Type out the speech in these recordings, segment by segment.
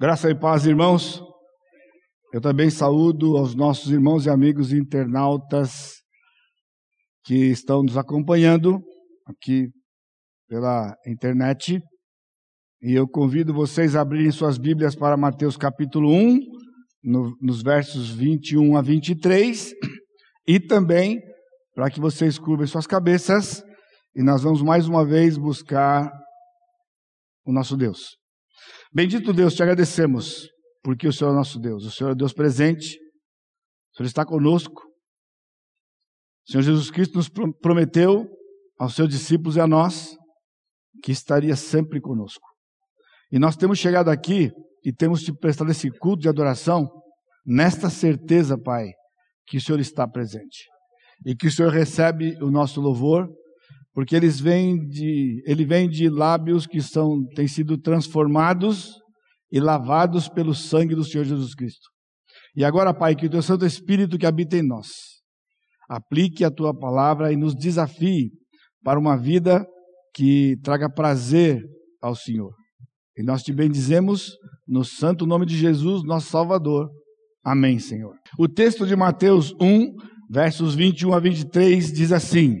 Graça e paz, irmãos. Eu também saúdo aos nossos irmãos e amigos internautas que estão nos acompanhando aqui pela internet. E eu convido vocês a abrirem suas Bíblias para Mateus capítulo 1, no, nos versos 21 a 23, e também para que vocês curvem suas cabeças e nós vamos mais uma vez buscar o nosso Deus. Bendito Deus, te agradecemos, porque o Senhor é nosso Deus, o Senhor é Deus presente, o Senhor está conosco. O Senhor Jesus Cristo nos prometeu aos seus discípulos e a nós que estaria sempre conosco. E nós temos chegado aqui e temos te prestado esse culto de adoração nesta certeza, Pai, que o Senhor está presente e que o Senhor recebe o nosso louvor porque eles vêm de, ele vem de lábios que são, têm sido transformados e lavados pelo sangue do Senhor Jesus Cristo. E agora, Pai, que o teu Santo Espírito que habita em nós, aplique a tua palavra e nos desafie para uma vida que traga prazer ao Senhor. E nós te bendizemos no santo nome de Jesus, nosso Salvador. Amém, Senhor. O texto de Mateus 1, versos 21 a 23 diz assim: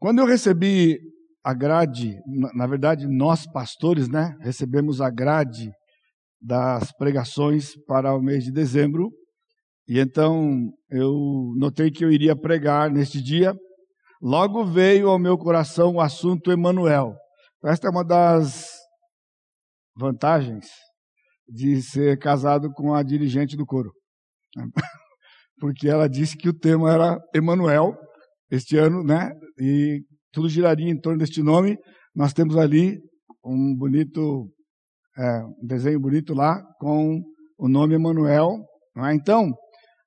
Quando eu recebi a grade, na verdade, nós pastores, né, recebemos a grade das pregações para o mês de dezembro, e então eu notei que eu iria pregar neste dia. Logo veio ao meu coração o assunto Emanuel. Esta é uma das vantagens de ser casado com a dirigente do coro. Porque ela disse que o tema era Emanuel, este ano, né? E tudo giraria em torno deste nome. Nós temos ali um bonito, é, um desenho bonito lá com o nome Emanuel. É? Então,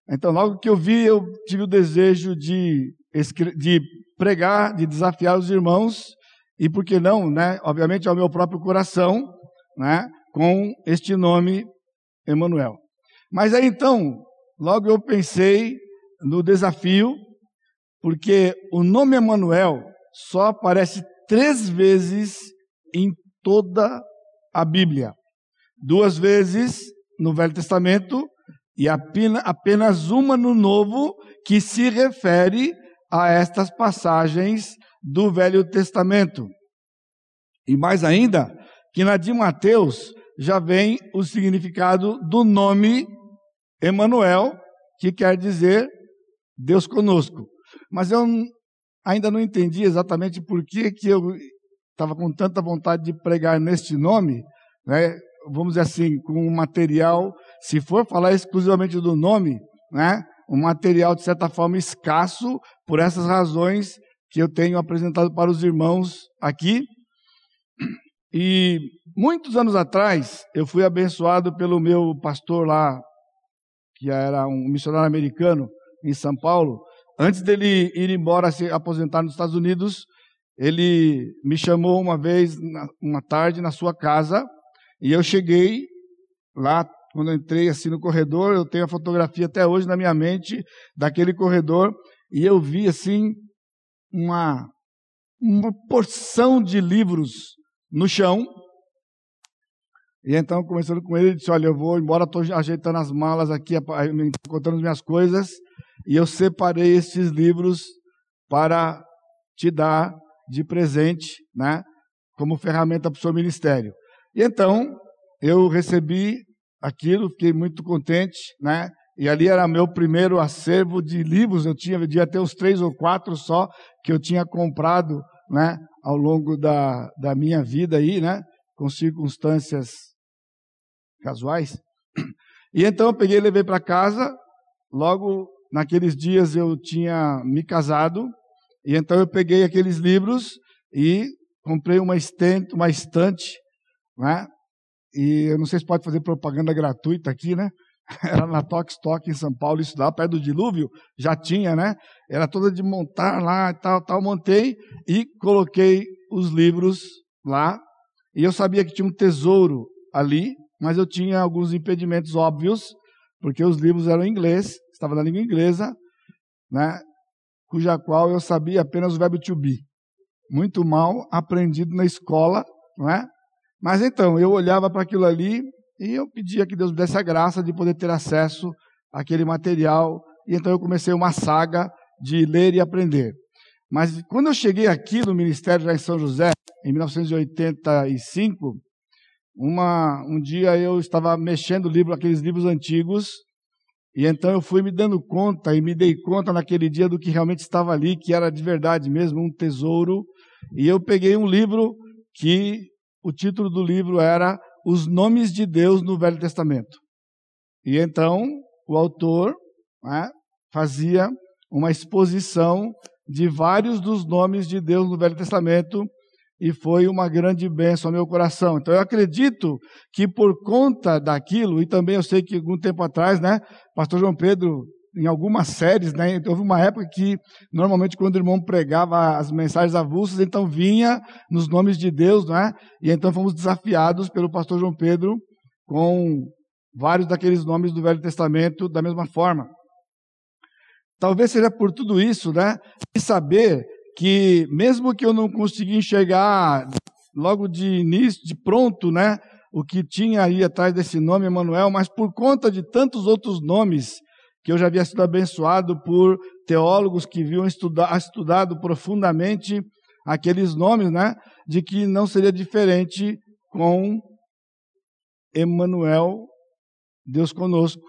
então logo que eu vi, eu tive o desejo de, de pregar, de desafiar os irmãos e por que não, né? Obviamente ao meu próprio coração, né? Com este nome Emanuel. Mas aí então, logo eu pensei no desafio porque o nome Emanuel só aparece três vezes em toda a Bíblia. Duas vezes no Velho Testamento e apenas uma no Novo que se refere a estas passagens do Velho Testamento. E mais ainda, que na de Mateus já vem o significado do nome Emanuel, que quer dizer Deus conosco. Mas eu ainda não entendi exatamente por que, que eu estava com tanta vontade de pregar neste nome, né? vamos dizer assim, com um material, se for falar exclusivamente do nome, né? um material de certa forma escasso, por essas razões que eu tenho apresentado para os irmãos aqui. E muitos anos atrás, eu fui abençoado pelo meu pastor lá, que era um missionário americano em São Paulo, Antes dele ir embora se aposentar nos Estados Unidos, ele me chamou uma vez, uma tarde, na sua casa, e eu cheguei lá, quando eu entrei assim no corredor, eu tenho a fotografia até hoje na minha mente daquele corredor, e eu vi assim uma, uma porção de livros no chão. E então, começando com ele, ele disse: Olha, eu vou embora, estou ajeitando as malas aqui, encontrando as minhas coisas e eu separei esses livros para te dar de presente, né, como ferramenta para o seu ministério. E então, eu recebi aquilo, fiquei muito contente, né, e ali era meu primeiro acervo de livros, eu tinha, devia ter uns três ou quatro só, que eu tinha comprado, né, ao longo da, da minha vida aí, né, com circunstâncias casuais. E então eu peguei e levei para casa, logo naqueles dias eu tinha me casado, e então eu peguei aqueles livros e comprei uma estante, uma estante né? e eu não sei se pode fazer propaganda gratuita aqui, né? Era na Tox Talk em São Paulo, isso lá perto do dilúvio, já tinha, né? Era toda de montar lá e tal, tal. Montei e coloquei os livros lá. E eu sabia que tinha um tesouro ali, mas eu tinha alguns impedimentos óbvios, porque os livros eram em inglês, estava na língua inglesa, né? Cuja qual eu sabia apenas o verbo to be. Muito mal aprendido na escola, não é? Mas então, eu olhava para aquilo ali e eu pedia que Deus me desse a graça de poder ter acesso àquele material. E então eu comecei uma saga de ler e aprender. Mas quando eu cheguei aqui no ministério já em São José, em 1985, uma, um dia eu estava mexendo livro, aqueles livros antigos, e então eu fui me dando conta e me dei conta naquele dia do que realmente estava ali, que era de verdade mesmo um tesouro. E eu peguei um livro que o título do livro era Os Nomes de Deus no Velho Testamento. E então o autor né, fazia uma exposição de vários dos nomes de Deus no Velho Testamento e foi uma grande bênção ao meu coração. Então eu acredito que por conta daquilo, e também eu sei que algum tempo atrás, né, pastor João Pedro em algumas séries, né? Houve uma época que, normalmente, quando o irmão pregava as mensagens avulsas, então vinha nos nomes de Deus, não é? E então fomos desafiados pelo pastor João Pedro com vários daqueles nomes do Velho Testamento da mesma forma. Talvez seja por tudo isso, né? E saber que, mesmo que eu não consegui enxergar logo de início, de pronto, né? O que tinha aí atrás desse nome, Emanuel, mas por conta de tantos outros nomes que eu já havia sido abençoado por teólogos que haviam estudado, estudado profundamente aqueles nomes, né? De que não seria diferente com Emmanuel, Deus conosco.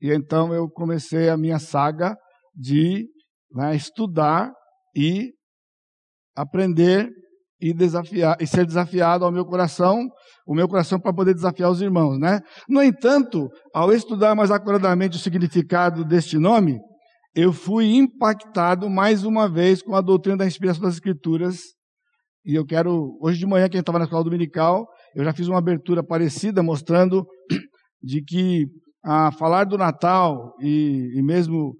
E então eu comecei a minha saga de né, estudar e aprender e desafiar e ser desafiado ao meu coração, o meu coração para poder desafiar os irmãos, né? No entanto, ao estudar mais acuradamente o significado deste nome, eu fui impactado mais uma vez com a doutrina da inspiração das escrituras. E eu quero hoje de manhã quem estava na escola dominical, eu já fiz uma abertura parecida mostrando de que a falar do Natal e, e mesmo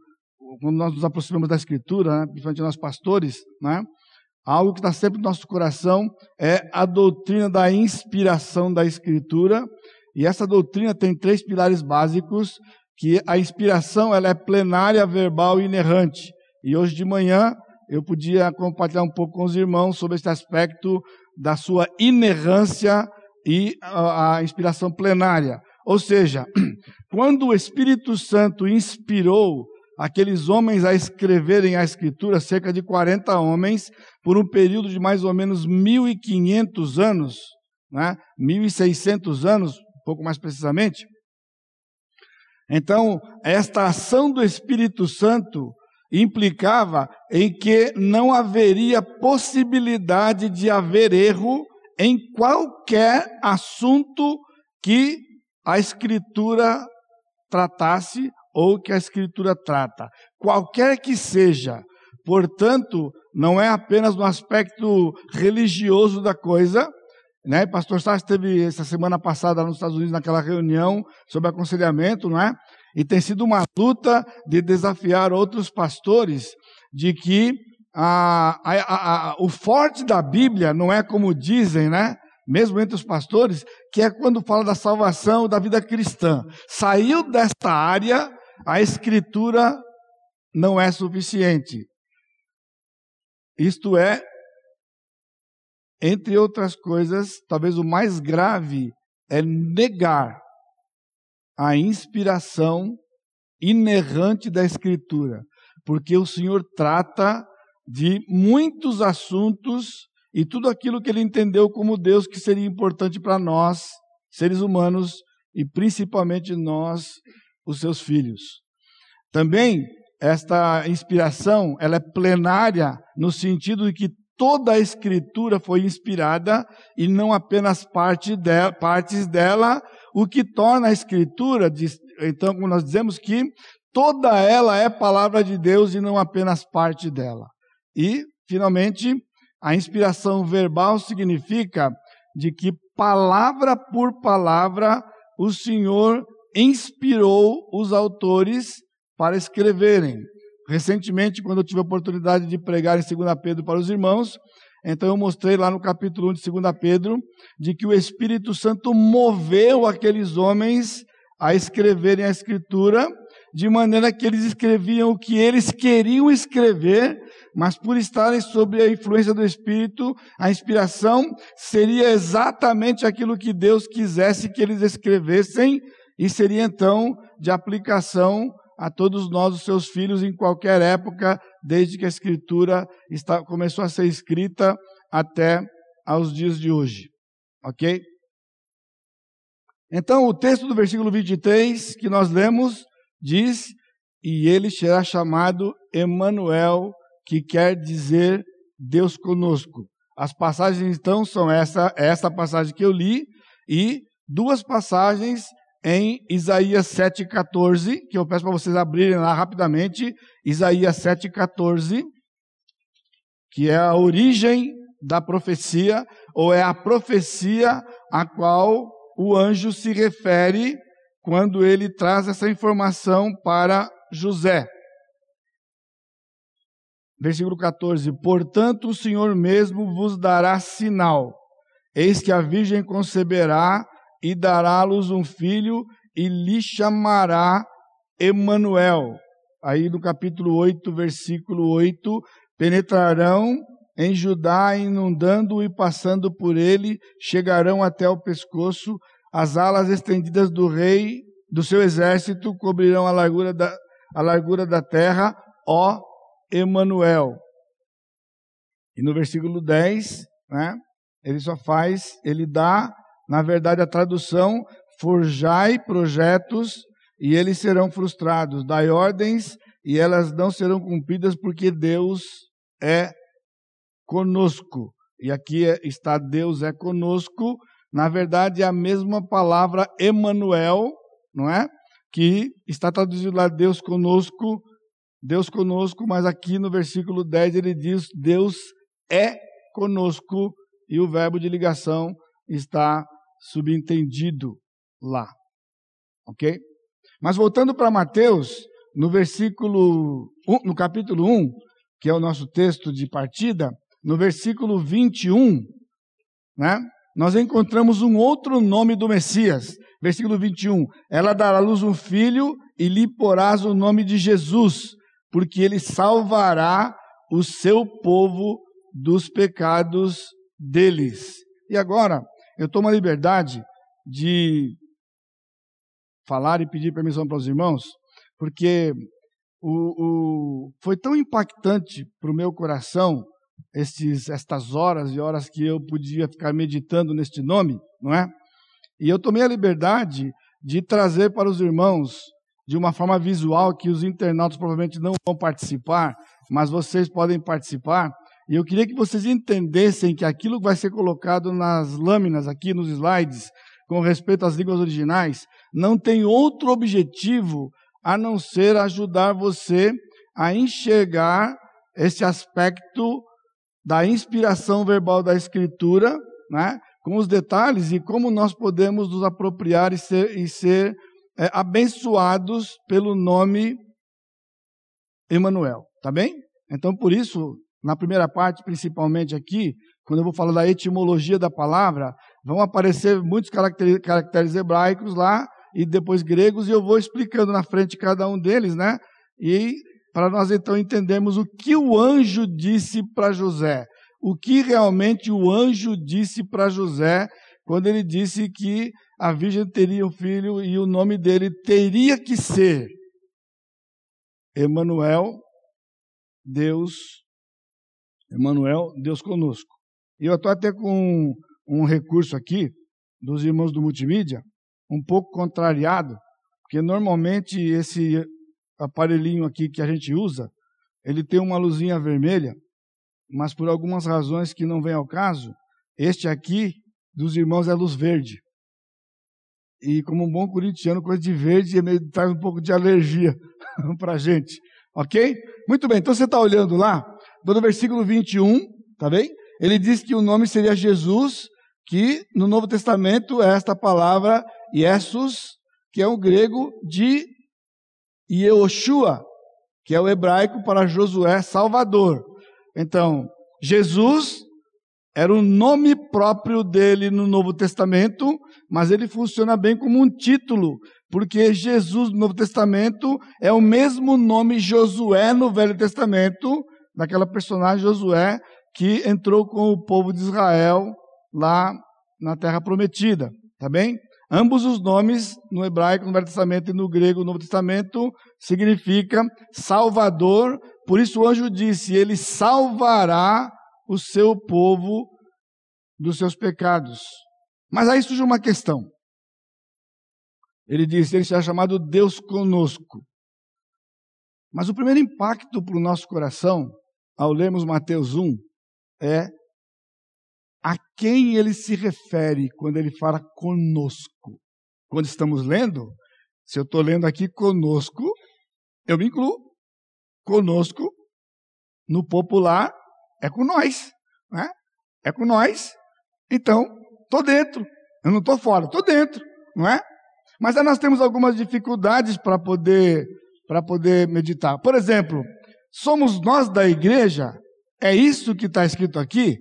quando nós nos aproximamos da Escritura, né, principalmente nós pastores, né, Algo que está sempre no nosso coração é a doutrina da inspiração da Escritura. E essa doutrina tem três pilares básicos, que a inspiração ela é plenária, verbal e inerrante. E hoje de manhã eu podia compartilhar um pouco com os irmãos sobre esse aspecto da sua inerrância e a, a inspiração plenária. Ou seja, quando o Espírito Santo inspirou aqueles homens a escreverem a Escritura, cerca de 40 homens, por um período de mais ou menos 1.500 anos, né? 1.600 anos, um pouco mais precisamente. Então, esta ação do Espírito Santo implicava em que não haveria possibilidade de haver erro em qualquer assunto que a Escritura tratasse ou que a Escritura trata, qualquer que seja. Portanto, não é apenas no aspecto religioso da coisa, né? Pastor Sá esteve essa semana passada nos Estados Unidos naquela reunião sobre aconselhamento, não é? E tem sido uma luta de desafiar outros pastores de que a, a, a, o forte da Bíblia não é como dizem, né? Mesmo entre os pastores, que é quando fala da salvação da vida cristã. Saiu desta área, a escritura não é suficiente. Isto é, entre outras coisas, talvez o mais grave é negar a inspiração inerrante da Escritura, porque o Senhor trata de muitos assuntos e tudo aquilo que ele entendeu como Deus que seria importante para nós, seres humanos, e principalmente nós, os seus filhos. Também esta inspiração, ela é plenária no sentido de que toda a escritura foi inspirada e não apenas parte de, partes dela, o que torna a escritura, então, como nós dizemos que toda ela é palavra de Deus e não apenas parte dela. E, finalmente, a inspiração verbal significa de que palavra por palavra o Senhor inspirou os autores para escreverem. Recentemente, quando eu tive a oportunidade de pregar em 2 Pedro para os irmãos, então eu mostrei lá no capítulo 1 de 2 Pedro, de que o Espírito Santo moveu aqueles homens a escreverem a Escritura, de maneira que eles escreviam o que eles queriam escrever, mas por estarem sob a influência do Espírito, a inspiração seria exatamente aquilo que Deus quisesse que eles escrevessem, e seria então de aplicação a todos nós, os seus filhos, em qualquer época, desde que a Escritura está, começou a ser escrita até aos dias de hoje. Ok? Então, o texto do versículo 23 que nós lemos diz: E ele será chamado Emanuel, que quer dizer Deus conosco. As passagens então são essa, essa passagem que eu li e duas passagens em Isaías 7,14, que eu peço para vocês abrirem lá rapidamente, Isaías 7,14, que é a origem da profecia, ou é a profecia a qual o anjo se refere quando ele traz essa informação para José. Versículo 14: Portanto, o Senhor mesmo vos dará sinal. Eis que a virgem conceberá e dará à luz um filho e lhe chamará Emanuel. Aí no capítulo 8, versículo 8, penetrarão em Judá, inundando e passando por ele, chegarão até o pescoço, as alas estendidas do rei, do seu exército, cobrirão a largura da, a largura da terra, ó Emanuel. E no versículo 10, né, ele só faz, ele dá na verdade, a tradução, forjai projetos e eles serão frustrados. Dai ordens e elas não serão cumpridas porque Deus é conosco. E aqui é, está Deus é conosco. Na verdade, é a mesma palavra Emanuel, não é? Que está traduzido lá Deus conosco, Deus conosco, mas aqui no versículo 10 ele diz Deus é conosco e o verbo de ligação está subentendido lá. Ok? Mas voltando para Mateus, no versículo, no capítulo 1, que é o nosso texto de partida, no versículo 21, né? Nós encontramos um outro nome do Messias. Versículo 21. Ela dará à luz um filho e lhe porás o nome de Jesus, porque ele salvará o seu povo dos pecados deles. E agora, eu tomo a liberdade de falar e pedir permissão para os irmãos, porque o, o, foi tão impactante para o meu coração estes, estas horas e horas que eu podia ficar meditando neste nome, não é? E eu tomei a liberdade de trazer para os irmãos de uma forma visual que os internautas provavelmente não vão participar, mas vocês podem participar, e eu queria que vocês entendessem que aquilo que vai ser colocado nas lâminas aqui nos slides, com respeito às línguas originais, não tem outro objetivo a não ser ajudar você a enxergar esse aspecto da inspiração verbal da Escritura, né, com os detalhes e como nós podemos nos apropriar e ser, e ser é, abençoados pelo nome Emanuel, tá bem? Então, por isso, na primeira parte, principalmente aqui, quando eu vou falar da etimologia da palavra, vão aparecer muitos caracteres, hebraicos lá e depois gregos, e eu vou explicando na frente cada um deles, né? E para nós então entendermos o que o anjo disse para José. O que realmente o anjo disse para José quando ele disse que a virgem teria um filho e o nome dele teria que ser Emanuel, Deus Emanuel, Deus conosco. E eu estou até com um, um recurso aqui dos irmãos do multimídia, um pouco contrariado, porque normalmente esse aparelhinho aqui que a gente usa, ele tem uma luzinha vermelha, mas por algumas razões que não vem ao caso, este aqui dos irmãos é luz verde. E como um bom corintiano, coisa de verde é meio, traz um pouco de alergia para a gente. Ok? Muito bem, então você está olhando lá, no versículo 21, tá bem? Ele diz que o nome seria Jesus, que no Novo Testamento é esta palavra Jesus, que é o grego de Yehoshua, que é o hebraico para Josué Salvador. Então, Jesus era o nome próprio dele no Novo Testamento, mas ele funciona bem como um título, porque Jesus no Novo Testamento é o mesmo nome Josué no Velho Testamento, daquela personagem Josué que entrou com o povo de Israel lá na terra prometida, tá bem? Ambos os nomes, no hebraico, no Velho Testamento e no grego, no Novo Testamento, significa Salvador. Por isso o anjo disse: Ele salvará o seu povo dos seus pecados. Mas aí surge uma questão. Ele disse: Ele será chamado Deus conosco. Mas o primeiro impacto para o nosso coração, ao lermos Mateus 1, é a quem ele se refere quando ele fala conosco. Quando estamos lendo, se eu estou lendo aqui conosco, eu me incluo. Conosco, no popular, é com nós. Né? É com nós. Então, estou dentro. Eu não estou fora, estou dentro. Não é? Mas aí nós temos algumas dificuldades para poder, para poder meditar. Por exemplo, somos nós da igreja? É isso que está escrito aqui?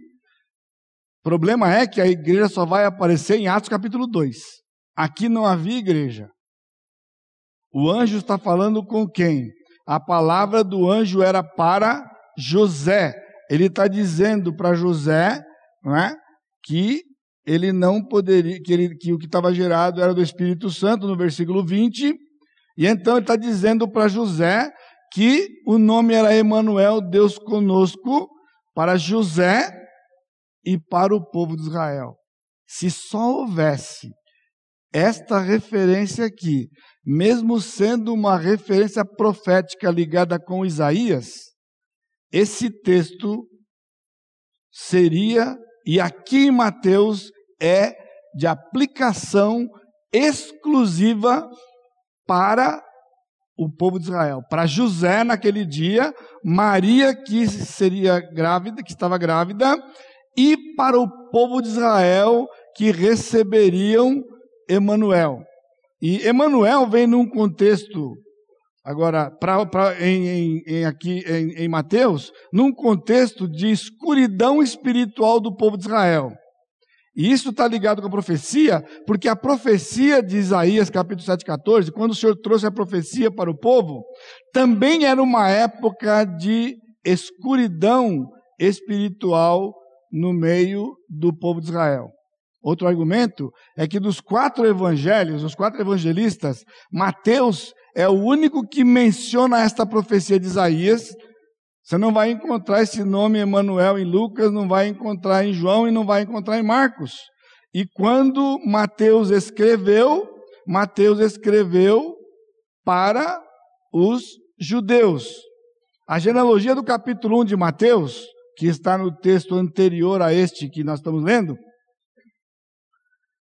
O problema é que a igreja só vai aparecer em Atos capítulo 2. Aqui não havia igreja. O anjo está falando com quem? A palavra do anjo era para José. Ele está dizendo para José é, que ele não poderia, que, ele, que o que estava gerado era do Espírito Santo, no versículo 20. E então ele está dizendo para José que o nome era Emanuel, Deus conosco, para José e para o povo de Israel. Se só houvesse esta referência aqui, mesmo sendo uma referência profética ligada com Isaías, esse texto seria, e aqui em Mateus, é de aplicação exclusiva para o povo de Israel. Para José, naquele dia, Maria, que seria grávida, que estava grávida, e para o povo de Israel, que receberiam Emanuel. E Emanuel vem num contexto, agora, pra, pra, em, em, em aqui em, em Mateus, num contexto de escuridão espiritual do povo de Israel. E isso está ligado com a profecia, porque a profecia de Isaías, capítulo 7, 14, quando o Senhor trouxe a profecia para o povo, também era uma época de escuridão espiritual no meio do povo de Israel. Outro argumento é que dos quatro evangelhos, os quatro evangelistas, Mateus é o único que menciona esta profecia de Isaías, você não vai encontrar esse nome Emanuel em Lucas, não vai encontrar em João e não vai encontrar em Marcos. E quando Mateus escreveu, Mateus escreveu para os judeus. A genealogia do capítulo 1 de Mateus, que está no texto anterior a este que nós estamos lendo,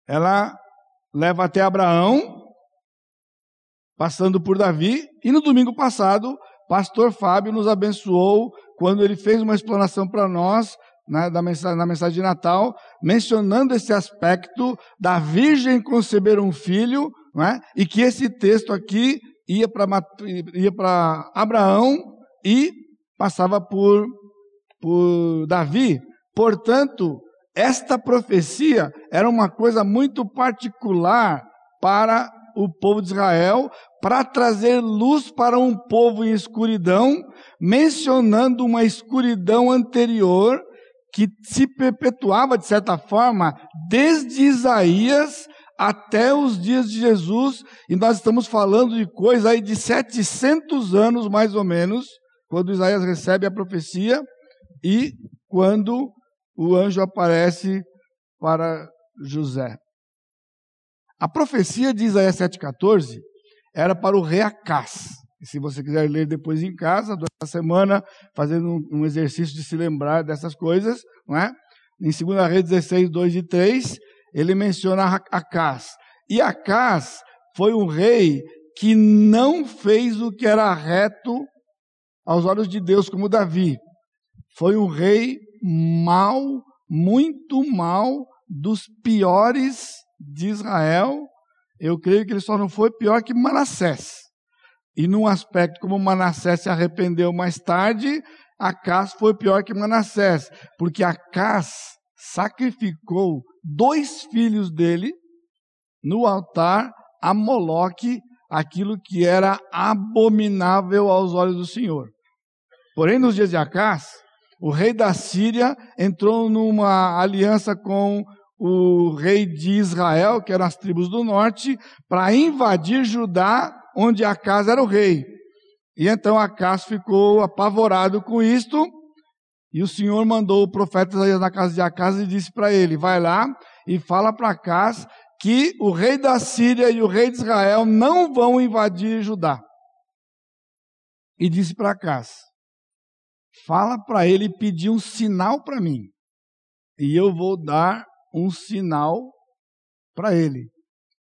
ela leva até Abraão, passando por Davi, e no domingo passado Pastor Fábio nos abençoou quando ele fez uma explanação para nós né, da mensagem, na mensagem de Natal, mencionando esse aspecto da virgem conceber um filho, né, e que esse texto aqui ia para Abraão e passava por, por Davi. Portanto, esta profecia era uma coisa muito particular para o povo de Israel para trazer luz para um povo em escuridão, mencionando uma escuridão anterior que se perpetuava de certa forma desde Isaías até os dias de Jesus, e nós estamos falando de coisa aí de 700 anos mais ou menos, quando Isaías recebe a profecia e quando o anjo aparece para José. A profecia de Isaías 7,14 era para o rei Acás. E se você quiser ler depois em casa, durante a semana, fazendo um, exercício de se lembrar dessas coisas, não é? Em 2 Reis 16, 2 e 3, ele menciona Acás. E Acás foi um rei que não fez o que era reto aos olhos de Deus, como Davi. Foi um rei mau, muito mau, dos piores de Israel. Eu creio que ele só não foi pior que Manassés. E num aspecto como Manassés se arrependeu mais tarde, Acás foi pior que Manassés, porque Acás sacrificou dois filhos dele no altar a Moloque, aquilo que era abominável aos olhos do Senhor. Porém, nos dias de Acás, o rei da Síria entrou numa aliança com o rei de Israel, que eram as tribos do norte, para invadir Judá, onde Acás era o rei. E então Acás ficou apavorado com isto, e o Senhor mandou o profeta Isaías na casa de Acás e disse para ele: Vai lá e fala para Acás que o rei da Síria e o rei de Israel não vão invadir Judá. E disse para Acás: Fala para ele pedir um sinal para mim, e eu vou dar um sinal para ele.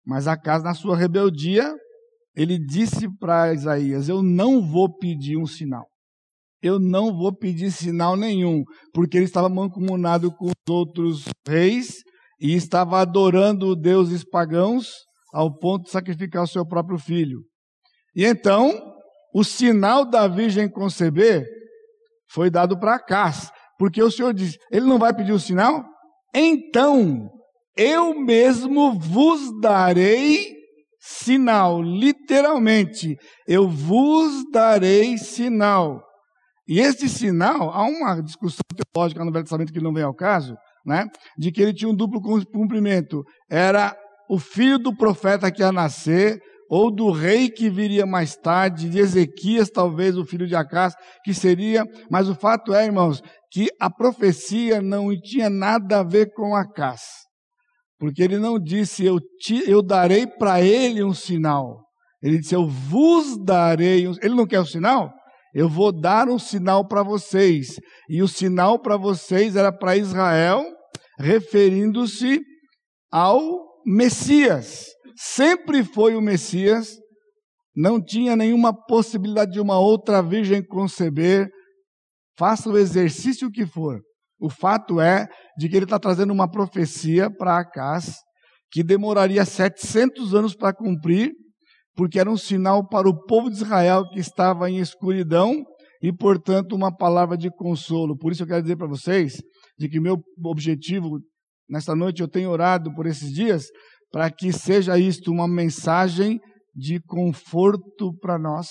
Mas Acas, na sua rebeldia, ele disse para Isaías: Eu não vou pedir um sinal. Eu não vou pedir sinal nenhum, porque ele estava mancomunado com os outros reis e estava adorando deuses pagãos ao ponto de sacrificar o seu próprio filho. E então, o sinal da virgem conceber foi dado para Acas, porque o Senhor disse: Ele não vai pedir um sinal? Então eu mesmo vos darei sinal, literalmente, eu vos darei sinal. E este sinal, há uma discussão teológica no Velho Testamento que não vem ao caso, né, de que ele tinha um duplo cumprimento. Era o filho do profeta que ia nascer, ou do rei que viria mais tarde, de Ezequias, talvez o filho de Acás, que seria. Mas o fato é, irmãos, que a profecia não tinha nada a ver com Acás. Porque ele não disse, eu, te, eu darei para ele um sinal. Ele disse, eu vos darei um Ele não quer o sinal? Eu vou dar um sinal para vocês. E o sinal para vocês era para Israel, referindo-se ao Messias. Sempre foi o Messias, não tinha nenhuma possibilidade de uma outra virgem conceber, Faça o exercício que for. O fato é de que ele está trazendo uma profecia para Acás que demoraria 700 anos para cumprir, porque era um sinal para o povo de Israel que estava em escuridão e, portanto, uma palavra de consolo. Por isso eu quero dizer para vocês de que meu objetivo nesta noite eu tenho orado por esses dias para que seja isto uma mensagem de conforto para nós,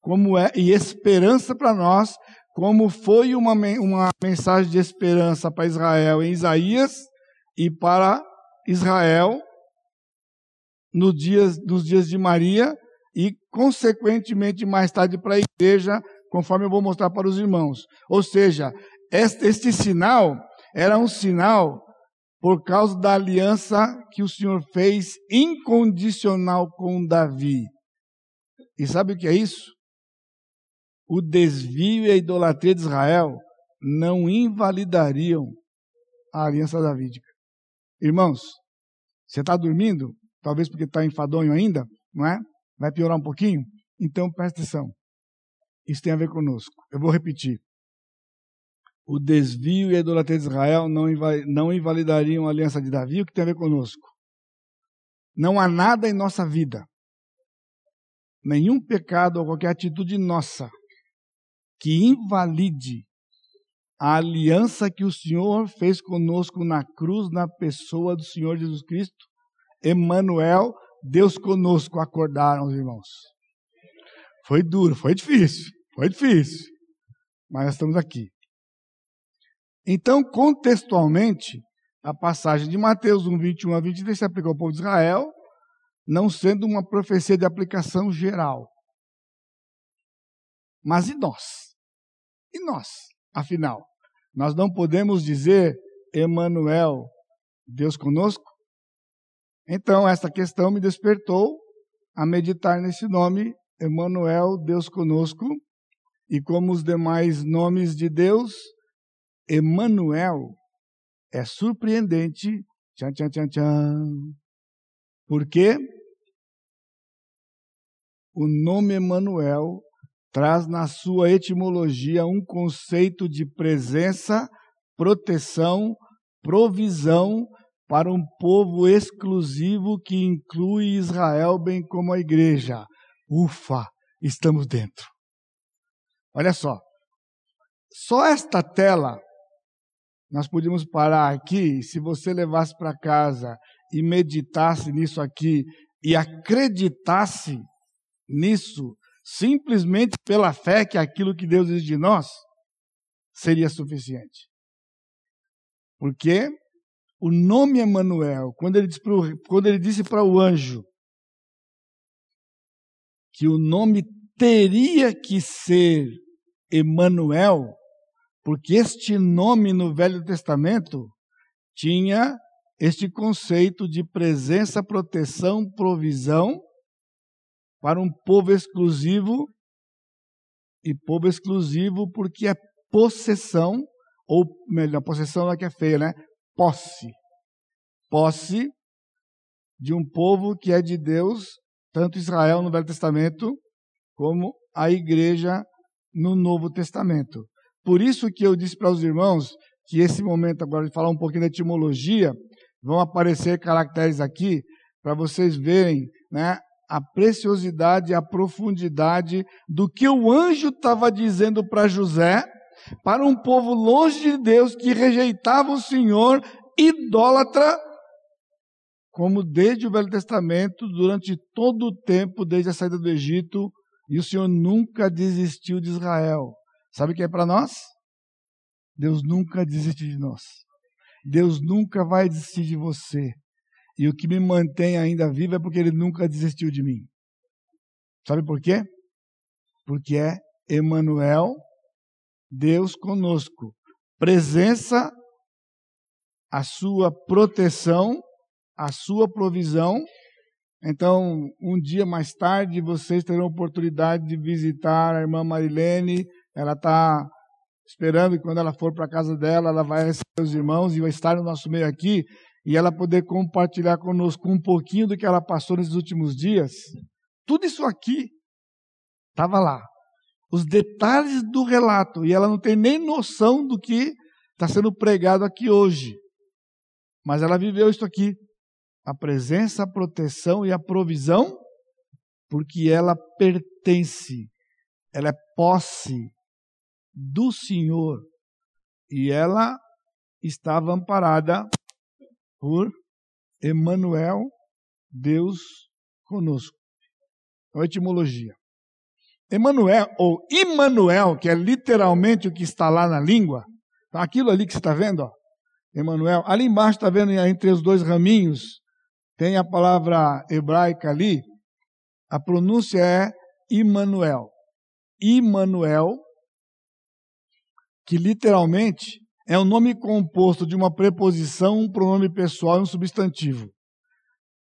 como é e esperança para nós, como foi uma, uma mensagem de esperança para Israel em Isaías e para Israel no dias, nos dias de Maria e, consequentemente, mais tarde para a igreja, conforme eu vou mostrar para os irmãos. Ou seja, este, este sinal era um sinal por causa da aliança que o Senhor fez incondicional com Davi. E sabe o que é isso? O desvio e a idolatria de Israel não invalidariam a aliança davídica. Irmãos, você está dormindo? Talvez porque está enfadonho ainda, não é? Vai piorar um pouquinho? Então presta atenção. Isso tem a ver conosco. Eu vou repetir. O desvio e a idolatria de Israel não, não invalidariam a aliança de Davi, o que tem a ver conosco. Não há nada em nossa vida, nenhum pecado ou qualquer atitude nossa, que invalide a aliança que o Senhor fez conosco na cruz, na pessoa do Senhor Jesus Cristo. Emmanuel, Deus conosco, acordaram os irmãos. Foi duro, foi difícil, foi difícil, mas nós estamos aqui. Então, contextualmente, a passagem de Mateus 1, 21 a 23 se aplica ao povo de Israel, não sendo uma profecia de aplicação geral. Mas e nós? E nós, afinal? Nós não podemos dizer Emanuel, Deus conosco? Então, esta questão me despertou a meditar nesse nome, Emanuel, Deus conosco, e como os demais nomes de Deus, Emanuel é surpreendente. Tchan, tchan, tchan, tchan. Por quê? O nome Emanuel traz na sua etimologia um conceito de presença, proteção, provisão, para um povo exclusivo que inclui Israel, bem como a igreja. Ufa, estamos dentro. Olha só. Só esta tela, nós podíamos parar aqui, se você levasse para casa e meditasse nisso aqui e acreditasse nisso, simplesmente pela fé que aquilo que Deus diz de nós, seria suficiente. Porque o nome Emanuel, quando ele disse para o, quando ele disse para o anjo que o nome teria que ser Emanuel, porque este nome no Velho Testamento tinha este conceito de presença, proteção, provisão para um povo exclusivo e povo exclusivo porque é possessão ou melhor, possessão não é que é feia, né? posse. Posse de um povo que é de Deus, tanto Israel no Velho Testamento, como a igreja no Novo Testamento. Por isso que eu disse para os irmãos que esse momento agora de falar um pouquinho da etimologia, vão aparecer caracteres aqui para vocês verem, né, a preciosidade, a profundidade do que o anjo estava dizendo para José para um povo longe de Deus que rejeitava o Senhor, idólatra, como desde o Velho Testamento, durante todo o tempo, desde a saída do Egito, e o Senhor nunca desistiu de Israel. Sabe o que é para nós? Deus nunca desistiu de nós. Deus nunca vai desistir de você. E o que me mantém ainda vivo é porque Ele nunca desistiu de mim. Sabe por quê? Porque é Emmanuel, Deus conosco. Presença, a sua proteção, a sua provisão. Então, um dia mais tarde, vocês terão oportunidade de visitar a irmã Marilene. Ela está esperando que quando ela for para a casa dela, ela vai receber os irmãos e vai estar no nosso meio aqui e ela poder compartilhar conosco um pouquinho do que ela passou nesses últimos dias. Tudo isso aqui estava lá os detalhes do relato e ela não tem nem noção do que está sendo pregado aqui hoje. Mas ela viveu isso aqui. A presença, a proteção e a provisão, porque ela pertence, ela é posse do Senhor. E ela estava amparada por Emmanuel, Deus conosco. A etimologia. Emanuel, ou Immanuel, que é literalmente o que está lá na língua, tá? aquilo ali que você está vendo, ó, Emanuel, ali embaixo está vendo entre os dois raminhos, tem a palavra hebraica ali, a pronúncia é Immanuel. Immanuel, que literalmente é um nome composto de uma preposição, um pronome pessoal e um substantivo.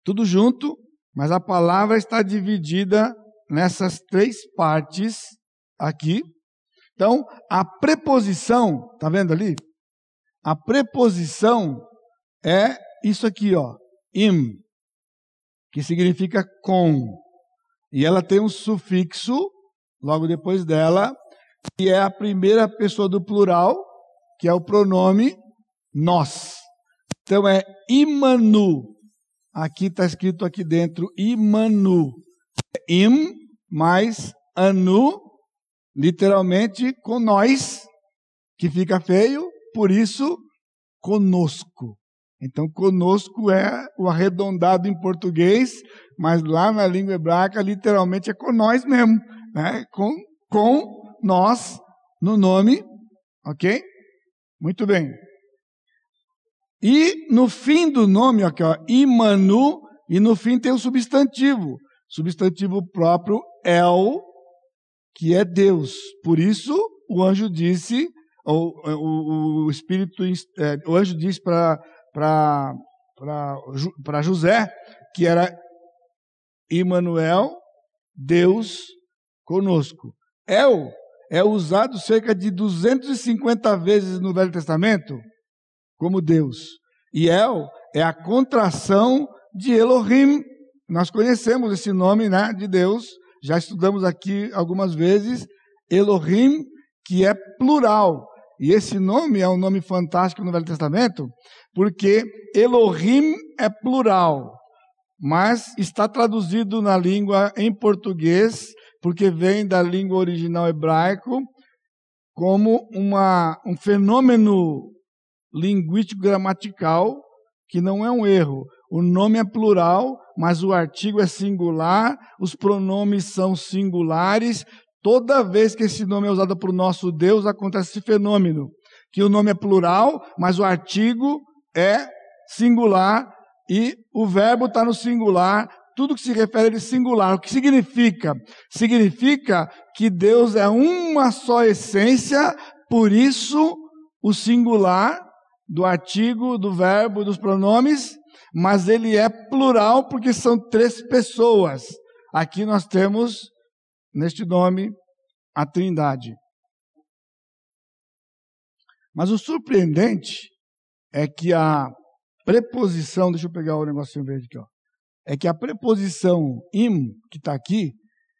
Tudo junto, mas a palavra está dividida nessas três partes aqui. Então, a preposição, tá vendo ali? A preposição é isso aqui, ó, im, que significa com. E ela tem um sufixo logo depois dela, que é a primeira pessoa do plural, que é o pronome nós. Então é imanu. Aqui está escrito aqui dentro imanu im mais anu, literalmente com nós, que fica feio, por isso conosco. Então, conosco é o arredondado em português, mas lá na língua hebraica, literalmente é com nós mesmo, né? com, com nós no nome, ok? Muito bem. E no fim do nome, aqui, ó, Imanu, e no fim tem o substantivo substantivo próprio El, que é Deus. Por isso, o anjo disse, o, o, o Espírito, é, o anjo disse para José que era Emmanuel, Deus conosco. El é usado cerca de 250 vezes no Velho Testamento como Deus. E El é a contração de Elohim, nós conhecemos esse nome né, de Deus, já estudamos aqui algumas vezes, Elohim, que é plural. E esse nome é um nome fantástico no Velho Testamento, porque Elohim é plural, mas está traduzido na língua em português, porque vem da língua original hebraico, como uma, um fenômeno linguístico gramatical que não é um erro. O nome é plural, mas o artigo é singular, os pronomes são singulares. Toda vez que esse nome é usado para o nosso Deus, acontece esse fenômeno. Que o nome é plural, mas o artigo é singular e o verbo está no singular. Tudo que se refere a ele singular. O que significa? Significa que Deus é uma só essência, por isso o singular do artigo, do verbo, dos pronomes, mas ele é plural porque são três pessoas. Aqui nós temos, neste nome, a Trindade. Mas o surpreendente é que a preposição, deixa eu pegar o negocinho verde aqui, ó, é que a preposição im, que está aqui,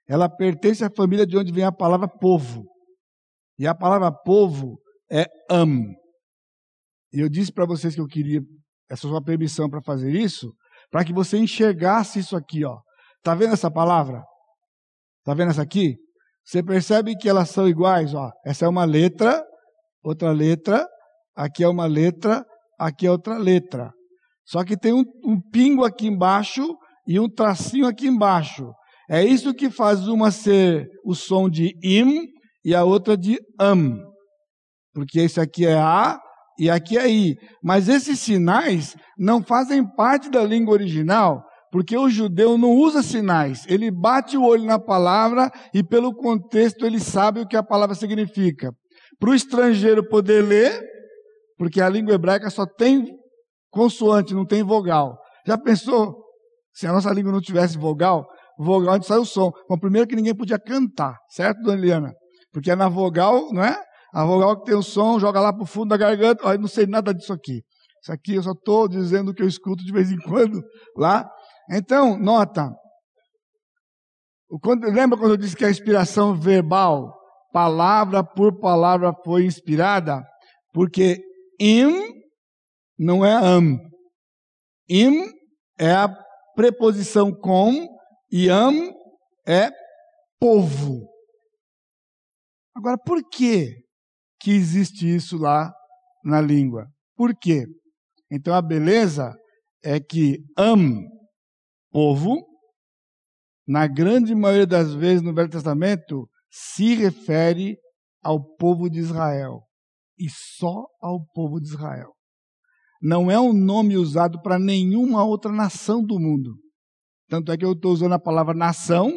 ela pertence à família de onde vem a palavra povo. E a palavra povo é am. E eu disse para vocês que eu queria essa sua permissão para fazer isso, para que você enxergasse isso aqui, ó. Tá vendo essa palavra? Tá vendo essa aqui? Você percebe que elas são iguais, ó. Essa é uma letra, outra letra, aqui é uma letra, aqui é outra letra. Só que tem um, um pingo aqui embaixo e um tracinho aqui embaixo. É isso que faz uma ser o som de im e a outra de am. Porque esse aqui é a e aqui é I. Mas esses sinais não fazem parte da língua original, porque o judeu não usa sinais. Ele bate o olho na palavra e, pelo contexto, ele sabe o que a palavra significa. Para o estrangeiro poder ler, porque a língua hebraica só tem consoante, não tem vogal. Já pensou? Se a nossa língua não tivesse vogal, vogal onde sai o som. Bom, primeiro que ninguém podia cantar, certo, dona Eliana? Porque é na vogal, não é? A vogal que tem o som, joga lá para o fundo da garganta. Olha, não sei nada disso aqui. Isso aqui eu só estou dizendo o que eu escuto de vez em quando lá. Então, nota. Quando, lembra quando eu disse que a inspiração verbal, palavra por palavra, foi inspirada? Porque im não é am. Im é a preposição com e am é povo. Agora, por que que existe isso lá na língua. Por quê? Então a beleza é que am, povo, na grande maioria das vezes no Velho Testamento, se refere ao povo de Israel. E só ao povo de Israel. Não é um nome usado para nenhuma outra nação do mundo. Tanto é que eu estou usando a palavra nação,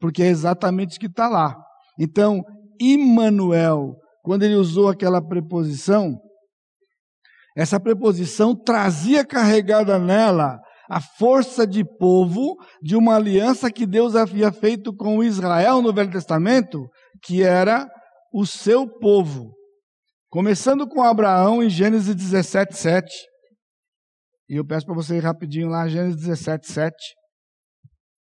porque é exatamente o que está lá. Então, Immanuel, quando ele usou aquela preposição, essa preposição trazia carregada nela a força de povo de uma aliança que Deus havia feito com Israel no Velho Testamento, que era o seu povo. Começando com Abraão em Gênesis 17, 7. E eu peço para você ir rapidinho lá, Gênesis 17, 7.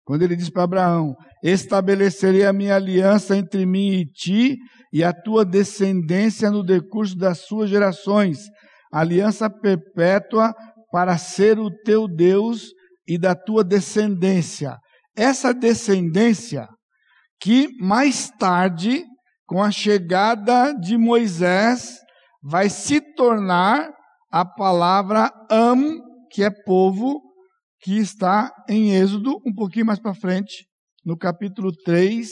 Quando ele diz para Abraão: Estabelecerei a minha aliança entre mim e ti e a tua descendência no decurso das suas gerações, aliança perpétua para ser o teu Deus e da tua descendência. Essa descendência que mais tarde, com a chegada de Moisés, vai se tornar a palavra am, que é povo, que está em Êxodo, um pouquinho mais para frente, no capítulo 3,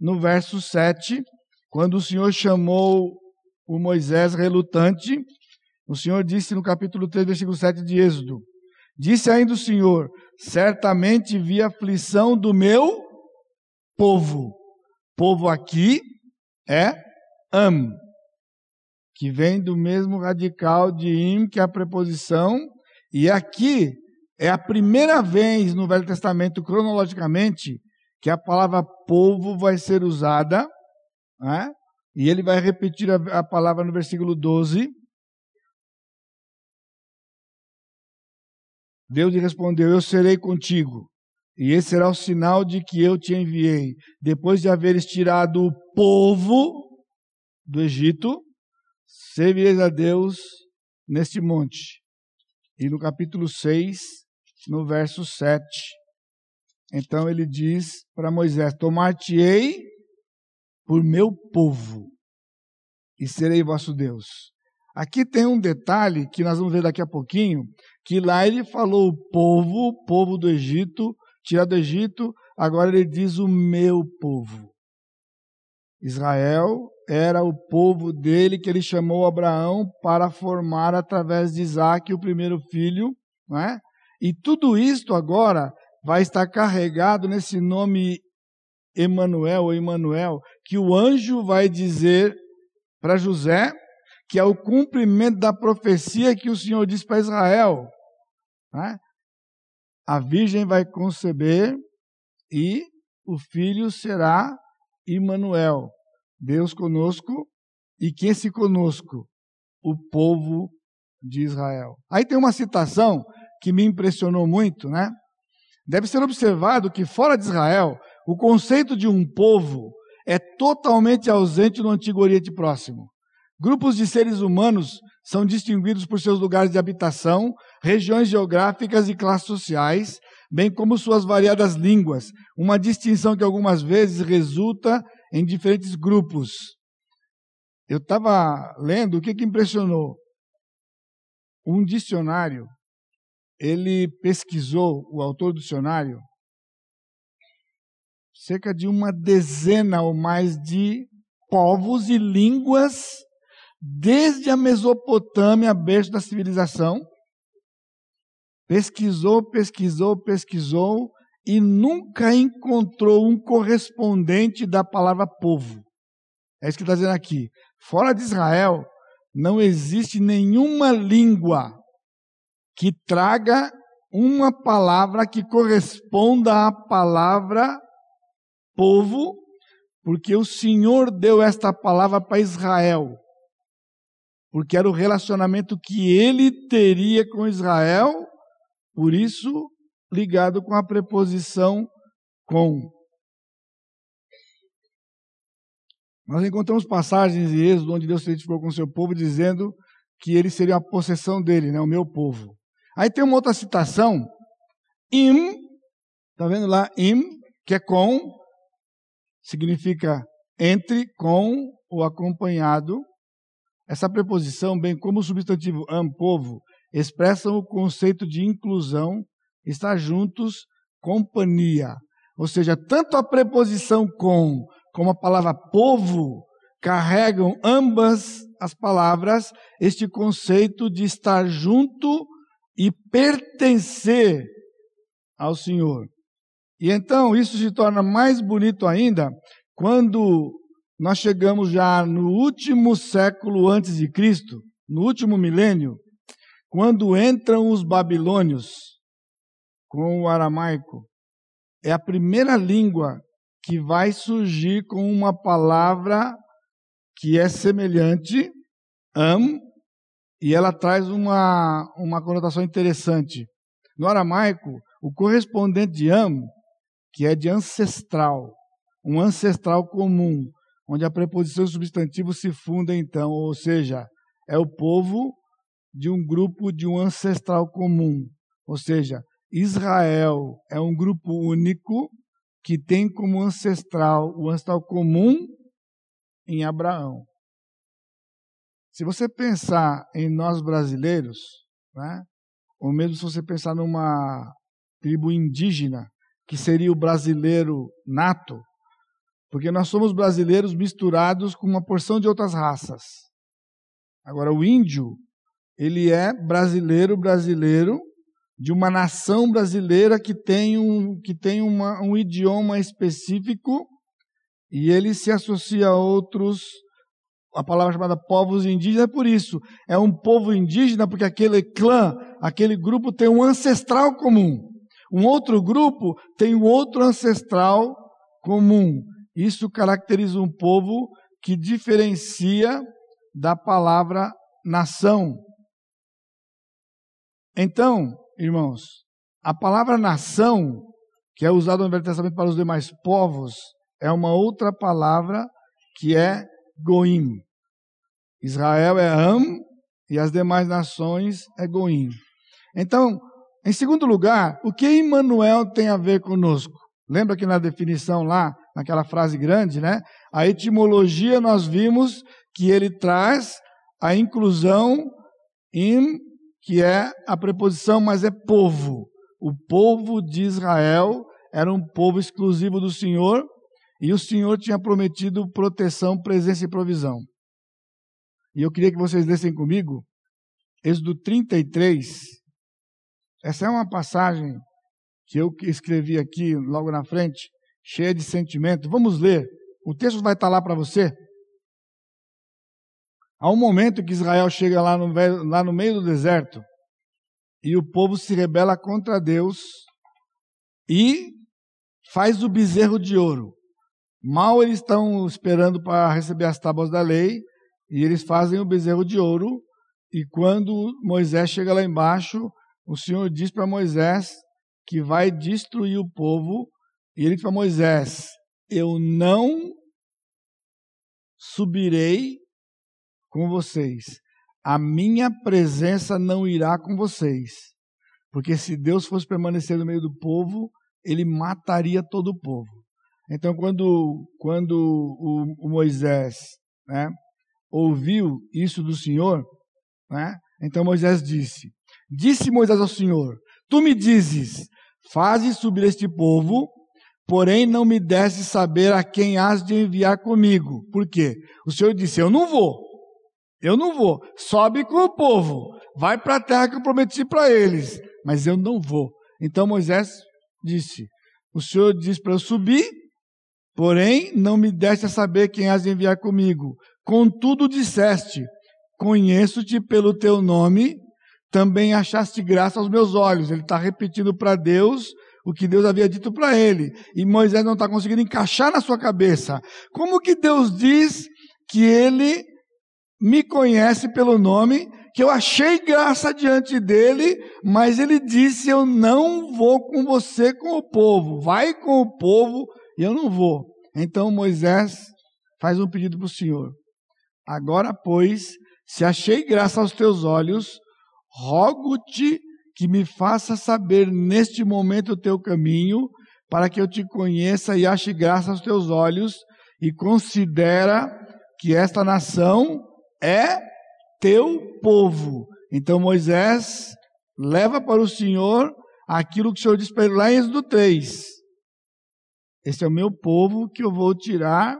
no verso 7, quando o Senhor chamou o Moisés relutante, o Senhor disse no capítulo 3, versículo 7 de Êxodo: Disse ainda o Senhor: Certamente vi a aflição do meu povo. Povo aqui é am, que vem do mesmo radical de im, que é a preposição, e aqui é a primeira vez no Velho Testamento, cronologicamente, que a palavra povo vai ser usada né? E ele vai repetir a, a palavra no versículo 12. Deus lhe respondeu: Eu serei contigo, e esse será o sinal de que eu te enviei. Depois de haveres tirado o povo do Egito, servireis a Deus neste monte. E no capítulo 6, no verso 7, então ele diz para Moisés: Tomar-te-ei por meu povo e serei vosso Deus. Aqui tem um detalhe que nós vamos ver daqui a pouquinho, que lá ele falou o povo, o povo do Egito, tirado do Egito, agora ele diz o meu povo. Israel era o povo dele que ele chamou Abraão para formar através de Isaac o primeiro filho, não é? E tudo isto agora vai estar carregado nesse nome Emanuel ou Emanuel, que o anjo vai dizer para José, que é o cumprimento da profecia que o Senhor disse para Israel. Né? A virgem vai conceber e o filho será Emanuel, Deus conosco, e quem se conosco? O povo de Israel. Aí tem uma citação que me impressionou muito, né? Deve ser observado que fora de Israel, o conceito de um povo é totalmente ausente no Antigo Oriente Próximo. Grupos de seres humanos são distinguidos por seus lugares de habitação, regiões geográficas e classes sociais, bem como suas variadas línguas, uma distinção que algumas vezes resulta em diferentes grupos. Eu estava lendo, o que, que impressionou? Um dicionário, ele pesquisou, o autor do dicionário, cerca de uma dezena ou mais de povos e línguas, desde a Mesopotâmia, berço da civilização. Pesquisou, pesquisou, pesquisou e nunca encontrou um correspondente da palavra povo. É isso que está dizendo aqui. Fora de Israel, não existe nenhuma língua que traga uma palavra que corresponda à palavra povo, porque o Senhor deu esta palavra para Israel. Porque era o relacionamento que ele teria com Israel, por isso ligado com a preposição com. Nós encontramos passagens em Êxodo onde Deus se identificou com o seu povo, dizendo que ele seria a possessão dele, né, o meu povo. Aí tem uma outra citação, im, tá vendo lá, im, que é com, significa entre, com ou acompanhado. Essa preposição, bem como o substantivo am, povo, expressam o conceito de inclusão, estar juntos, companhia. Ou seja, tanto a preposição com como a palavra povo carregam ambas as palavras este conceito de estar junto e pertencer ao Senhor. E então isso se torna mais bonito ainda quando nós chegamos já no último século antes de Cristo, no último milênio, quando entram os babilônios com o aramaico. É a primeira língua que vai surgir com uma palavra que é semelhante, am, e ela traz uma, uma conotação interessante. No aramaico, o correspondente de am que é de ancestral, um ancestral comum, onde a preposição e o substantivo se fundem então, ou seja, é o povo de um grupo de um ancestral comum. Ou seja, Israel é um grupo único que tem como ancestral o ancestral comum em Abraão. Se você pensar em nós brasileiros, né, ou mesmo se você pensar numa tribo indígena, que seria o brasileiro nato, porque nós somos brasileiros misturados com uma porção de outras raças. Agora, o índio, ele é brasileiro, brasileiro, de uma nação brasileira que tem um, que tem uma, um idioma específico e ele se associa a outros, a palavra chamada povos indígenas é por isso. É um povo indígena porque aquele clã, aquele grupo tem um ancestral comum. Um outro grupo tem um outro ancestral comum. Isso caracteriza um povo que diferencia da palavra nação. Então, irmãos, a palavra nação, que é usada no Velho Testamento para os demais povos, é uma outra palavra que é goim. Israel é Am e as demais nações é Goim. Então, em segundo lugar, o que Emmanuel tem a ver conosco? Lembra que na definição lá, naquela frase grande, né? A etimologia nós vimos que ele traz a inclusão im, que é a preposição, mas é povo. O povo de Israel era um povo exclusivo do Senhor e o Senhor tinha prometido proteção, presença e provisão. E eu queria que vocês lessem comigo Êxodo 33. Essa é uma passagem que eu escrevi aqui logo na frente, cheia de sentimento. Vamos ler. O texto vai estar lá para você. Há um momento que Israel chega lá no, lá no meio do deserto e o povo se rebela contra Deus e faz o bezerro de ouro. Mal eles estão esperando para receber as tábuas da lei e eles fazem o bezerro de ouro. E quando Moisés chega lá embaixo, o Senhor diz para Moisés que vai destruir o povo. E ele diz para Moisés: Eu não subirei com vocês. A minha presença não irá com vocês. Porque se Deus fosse permanecer no meio do povo, ele mataria todo o povo. Então, quando, quando o, o Moisés né, ouviu isso do Senhor, né, então Moisés disse: Disse Moisés ao Senhor: Tu me dizes, faze subir este povo, porém não me desse saber a quem has de enviar comigo. Por quê? O Senhor disse: Eu não vou. Eu não vou. Sobe com o povo. Vai para a terra que eu prometi para eles. Mas eu não vou. Então Moisés disse: O Senhor disse para eu subir, porém não me deste a saber quem de enviar comigo. Contudo disseste: Conheço-te pelo teu nome, também achaste graça aos meus olhos. Ele está repetindo para Deus o que Deus havia dito para ele. E Moisés não está conseguindo encaixar na sua cabeça. Como que Deus diz que ele me conhece pelo nome, que eu achei graça diante dele, mas ele disse: Eu não vou com você com o povo, vai com o povo e eu não vou. Então Moisés faz um pedido para o Senhor: Agora, pois, se achei graça aos teus olhos, rogo-te que me faça saber neste momento o teu caminho, para que eu te conheça e ache graça aos teus olhos, e considera que esta nação é teu povo. Então Moisés leva para o Senhor aquilo que o Senhor disse para ele lá em Êxodo 3. Esse é o meu povo que eu vou tirar.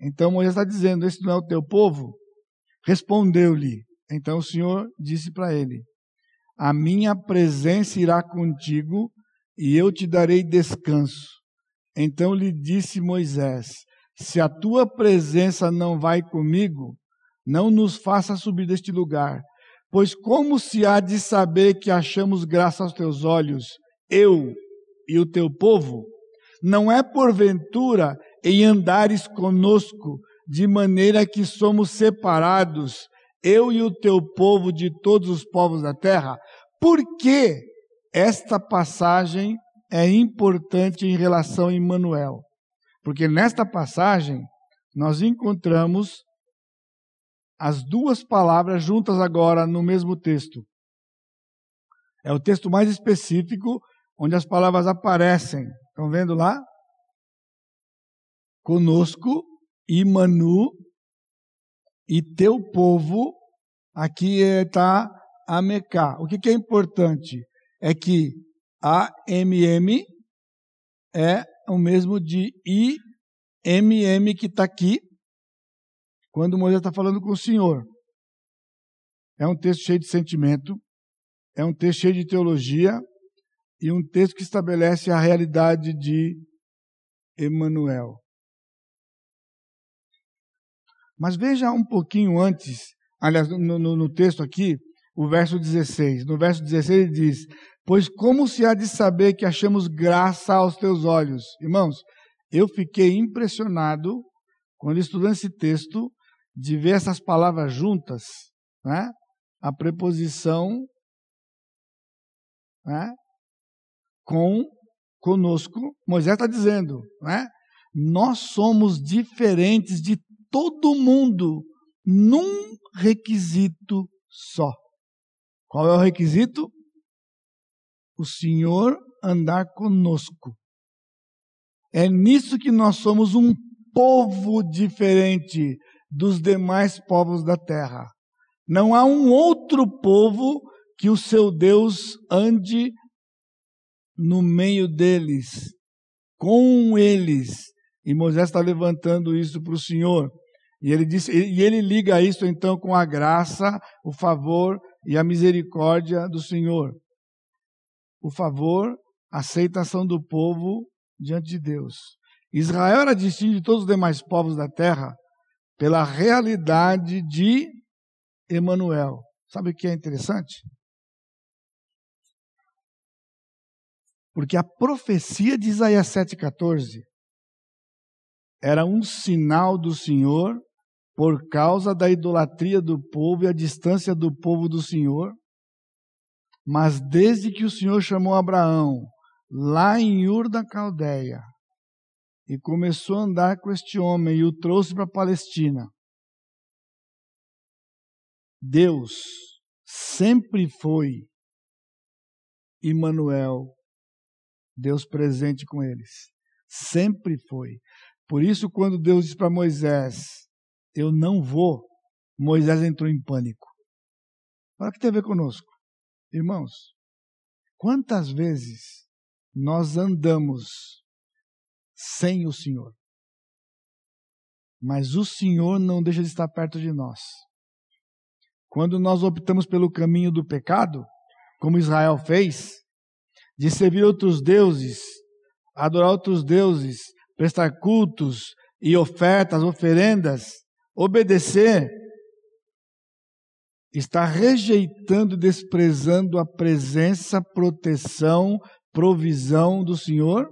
Então Moisés está dizendo: Esse não é o teu povo? Respondeu-lhe. Então o Senhor disse para ele: A minha presença irá contigo e eu te darei descanso. Então lhe disse Moisés: Se a tua presença não vai comigo, não nos faça subir deste lugar, pois como se há de saber que achamos graça aos teus olhos, eu e o teu povo? Não é porventura em andares conosco, de maneira que somos separados, eu e o teu povo de todos os povos da terra? Por que esta passagem é importante em relação a Emmanuel? Porque nesta passagem nós encontramos as duas palavras juntas agora no mesmo texto. É o texto mais específico onde as palavras aparecem. Estão vendo lá? Conosco, Imanu, e teu povo, aqui está Ameká. O que, que é importante? É que AMM é o mesmo de IMM que está aqui, quando Moisés está falando com o Senhor. É um texto cheio de sentimento, é um texto cheio de teologia e um texto que estabelece a realidade de Emmanuel. Mas veja um pouquinho antes, aliás, no, no, no texto aqui, o verso 16. No verso 16 ele diz: Pois como se há de saber que achamos graça aos teus olhos? Irmãos, eu fiquei impressionado quando estudando esse texto de ver essas palavras juntas, né? a preposição né? com conosco, Moisés está dizendo, né? nós somos diferentes de todo mundo num requisito só. Qual é o requisito? O Senhor andar conosco. É nisso que nós somos um povo diferente dos demais povos da terra. Não há um outro povo que o seu Deus ande no meio deles, com eles. E Moisés está levantando isso para o Senhor. E ele, e ele liga isso então com a graça, o favor e a misericórdia do Senhor. O favor, a aceitação do povo diante de Deus. Israel era distinto de todos os demais povos da terra pela realidade de Emanuel. Sabe o que é interessante? Porque a profecia de Isaías 7,14 era um sinal do Senhor por causa da idolatria do povo e a distância do povo do Senhor. Mas desde que o Senhor chamou Abraão, lá em Ur da Caldeia, e começou a andar com este homem e o trouxe para a Palestina, Deus sempre foi Emmanuel, Deus presente com eles. Sempre foi. Por isso, quando Deus disse para Moisés: Eu não vou, Moisés entrou em pânico. Olha o que tem a ver conosco. Irmãos, quantas vezes nós andamos sem o Senhor? Mas o Senhor não deixa de estar perto de nós. Quando nós optamos pelo caminho do pecado, como Israel fez, de servir outros deuses, adorar outros deuses, prestar cultos e ofertas, oferendas, obedecer, está rejeitando e desprezando a presença, proteção, provisão do Senhor,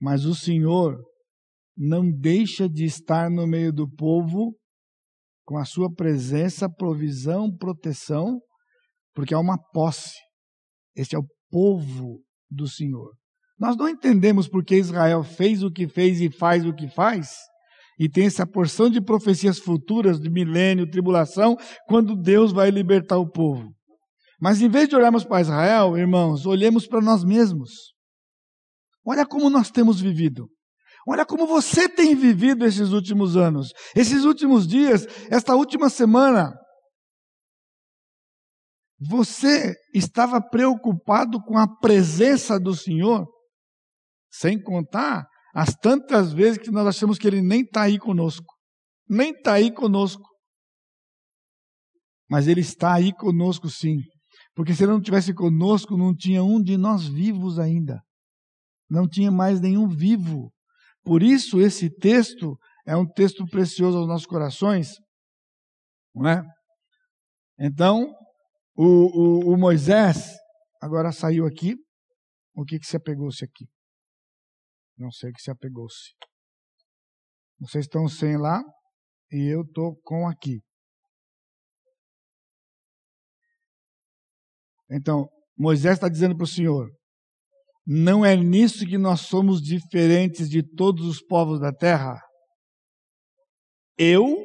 mas o Senhor não deixa de estar no meio do povo com a sua presença, provisão, proteção, porque há uma posse. Este é o povo do Senhor. Nós não entendemos porque Israel fez o que fez e faz o que faz, e tem essa porção de profecias futuras de milênio, tribulação, quando Deus vai libertar o povo. Mas em vez de olharmos para Israel, irmãos, olhemos para nós mesmos. Olha como nós temos vivido. Olha como você tem vivido esses últimos anos, esses últimos dias, esta última semana. Você estava preocupado com a presença do Senhor? Sem contar as tantas vezes que nós achamos que Ele nem está aí conosco. Nem está aí conosco. Mas Ele está aí conosco sim. Porque se Ele não tivesse conosco, não tinha um de nós vivos ainda. Não tinha mais nenhum vivo. Por isso, esse texto é um texto precioso aos nossos corações. Não é? Então, o, o, o Moisés agora saiu aqui. O que, que se apegou-se aqui? Não sei o que se apegou-se. Vocês estão sem lá e eu estou com aqui. Então, Moisés está dizendo para o Senhor: não é nisso que nós somos diferentes de todos os povos da terra? Eu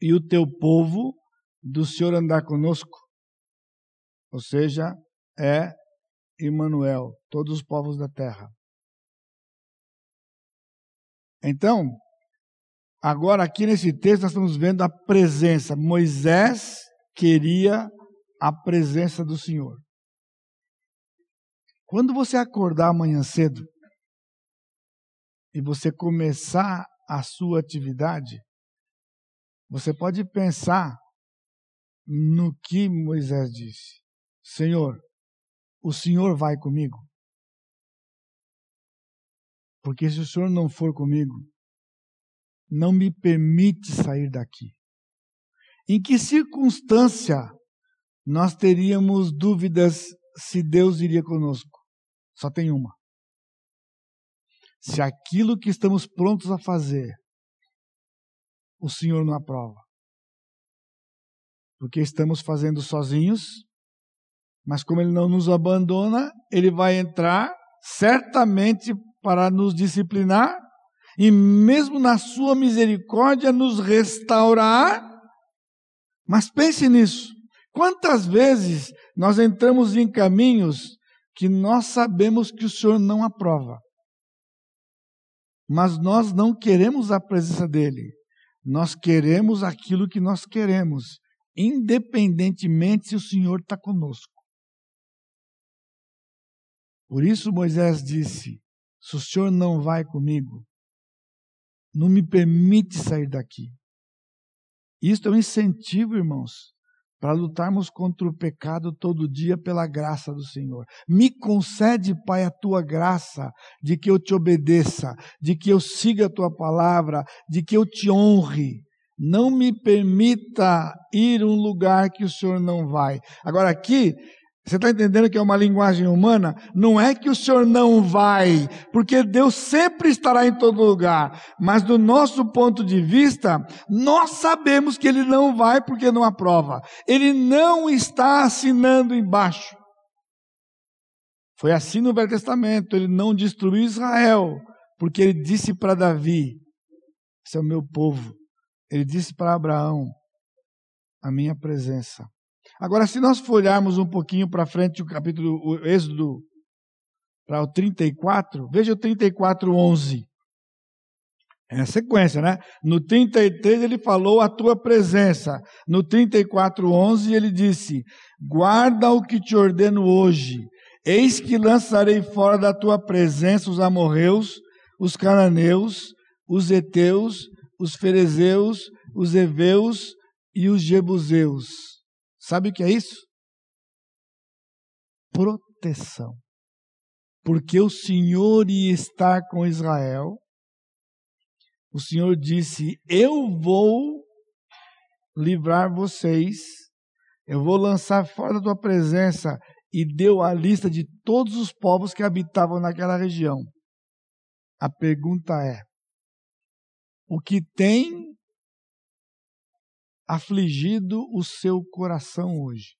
e o teu povo do Senhor andar conosco? Ou seja, é Emmanuel, todos os povos da terra. Então, agora aqui nesse texto nós estamos vendo a presença. Moisés queria a presença do Senhor. Quando você acordar amanhã cedo e você começar a sua atividade, você pode pensar no que Moisés disse: Senhor, o Senhor vai comigo? Porque se o Senhor não for comigo, não me permite sair daqui. Em que circunstância nós teríamos dúvidas se Deus iria conosco? Só tem uma. Se aquilo que estamos prontos a fazer, o Senhor não aprova. Porque estamos fazendo sozinhos, mas como Ele não nos abandona, Ele vai entrar certamente para nos disciplinar e mesmo na sua misericórdia nos restaurar. Mas pense nisso. Quantas vezes nós entramos em caminhos que nós sabemos que o Senhor não aprova, mas nós não queremos a presença dEle, nós queremos aquilo que nós queremos, independentemente se o Senhor está conosco. Por isso Moisés disse: se o Senhor não vai comigo, não me permite sair daqui. Isto é um incentivo, irmãos, para lutarmos contra o pecado todo dia pela graça do Senhor. Me concede, Pai, a tua graça de que eu te obedeça, de que eu siga a tua palavra, de que eu te honre. Não me permita ir um lugar que o Senhor não vai. Agora aqui você está entendendo que é uma linguagem humana? Não é que o Senhor não vai, porque Deus sempre estará em todo lugar. Mas do nosso ponto de vista, nós sabemos que Ele não vai porque não aprova. Ele não está assinando embaixo. Foi assim no Velho Testamento. Ele não destruiu Israel, porque ele disse para Davi: Esse é o meu povo. Ele disse para Abraão: A minha presença Agora, se nós folharmos um pouquinho para frente o capítulo, o Êxodo, para o 34, veja o 34, 11. É a sequência, né? No 33 ele falou a tua presença. No 34, 11 ele disse: Guarda o que te ordeno hoje. Eis que lançarei fora da tua presença os amorreus, os cananeus, os heteus, os ferezeus, os heveus e os jebuseus Sabe o que é isso? Proteção. Porque o Senhor ia estar com Israel. O Senhor disse: Eu vou livrar vocês, eu vou lançar fora da tua presença. E deu a lista de todos os povos que habitavam naquela região. A pergunta é: o que tem afligido o seu coração hoje.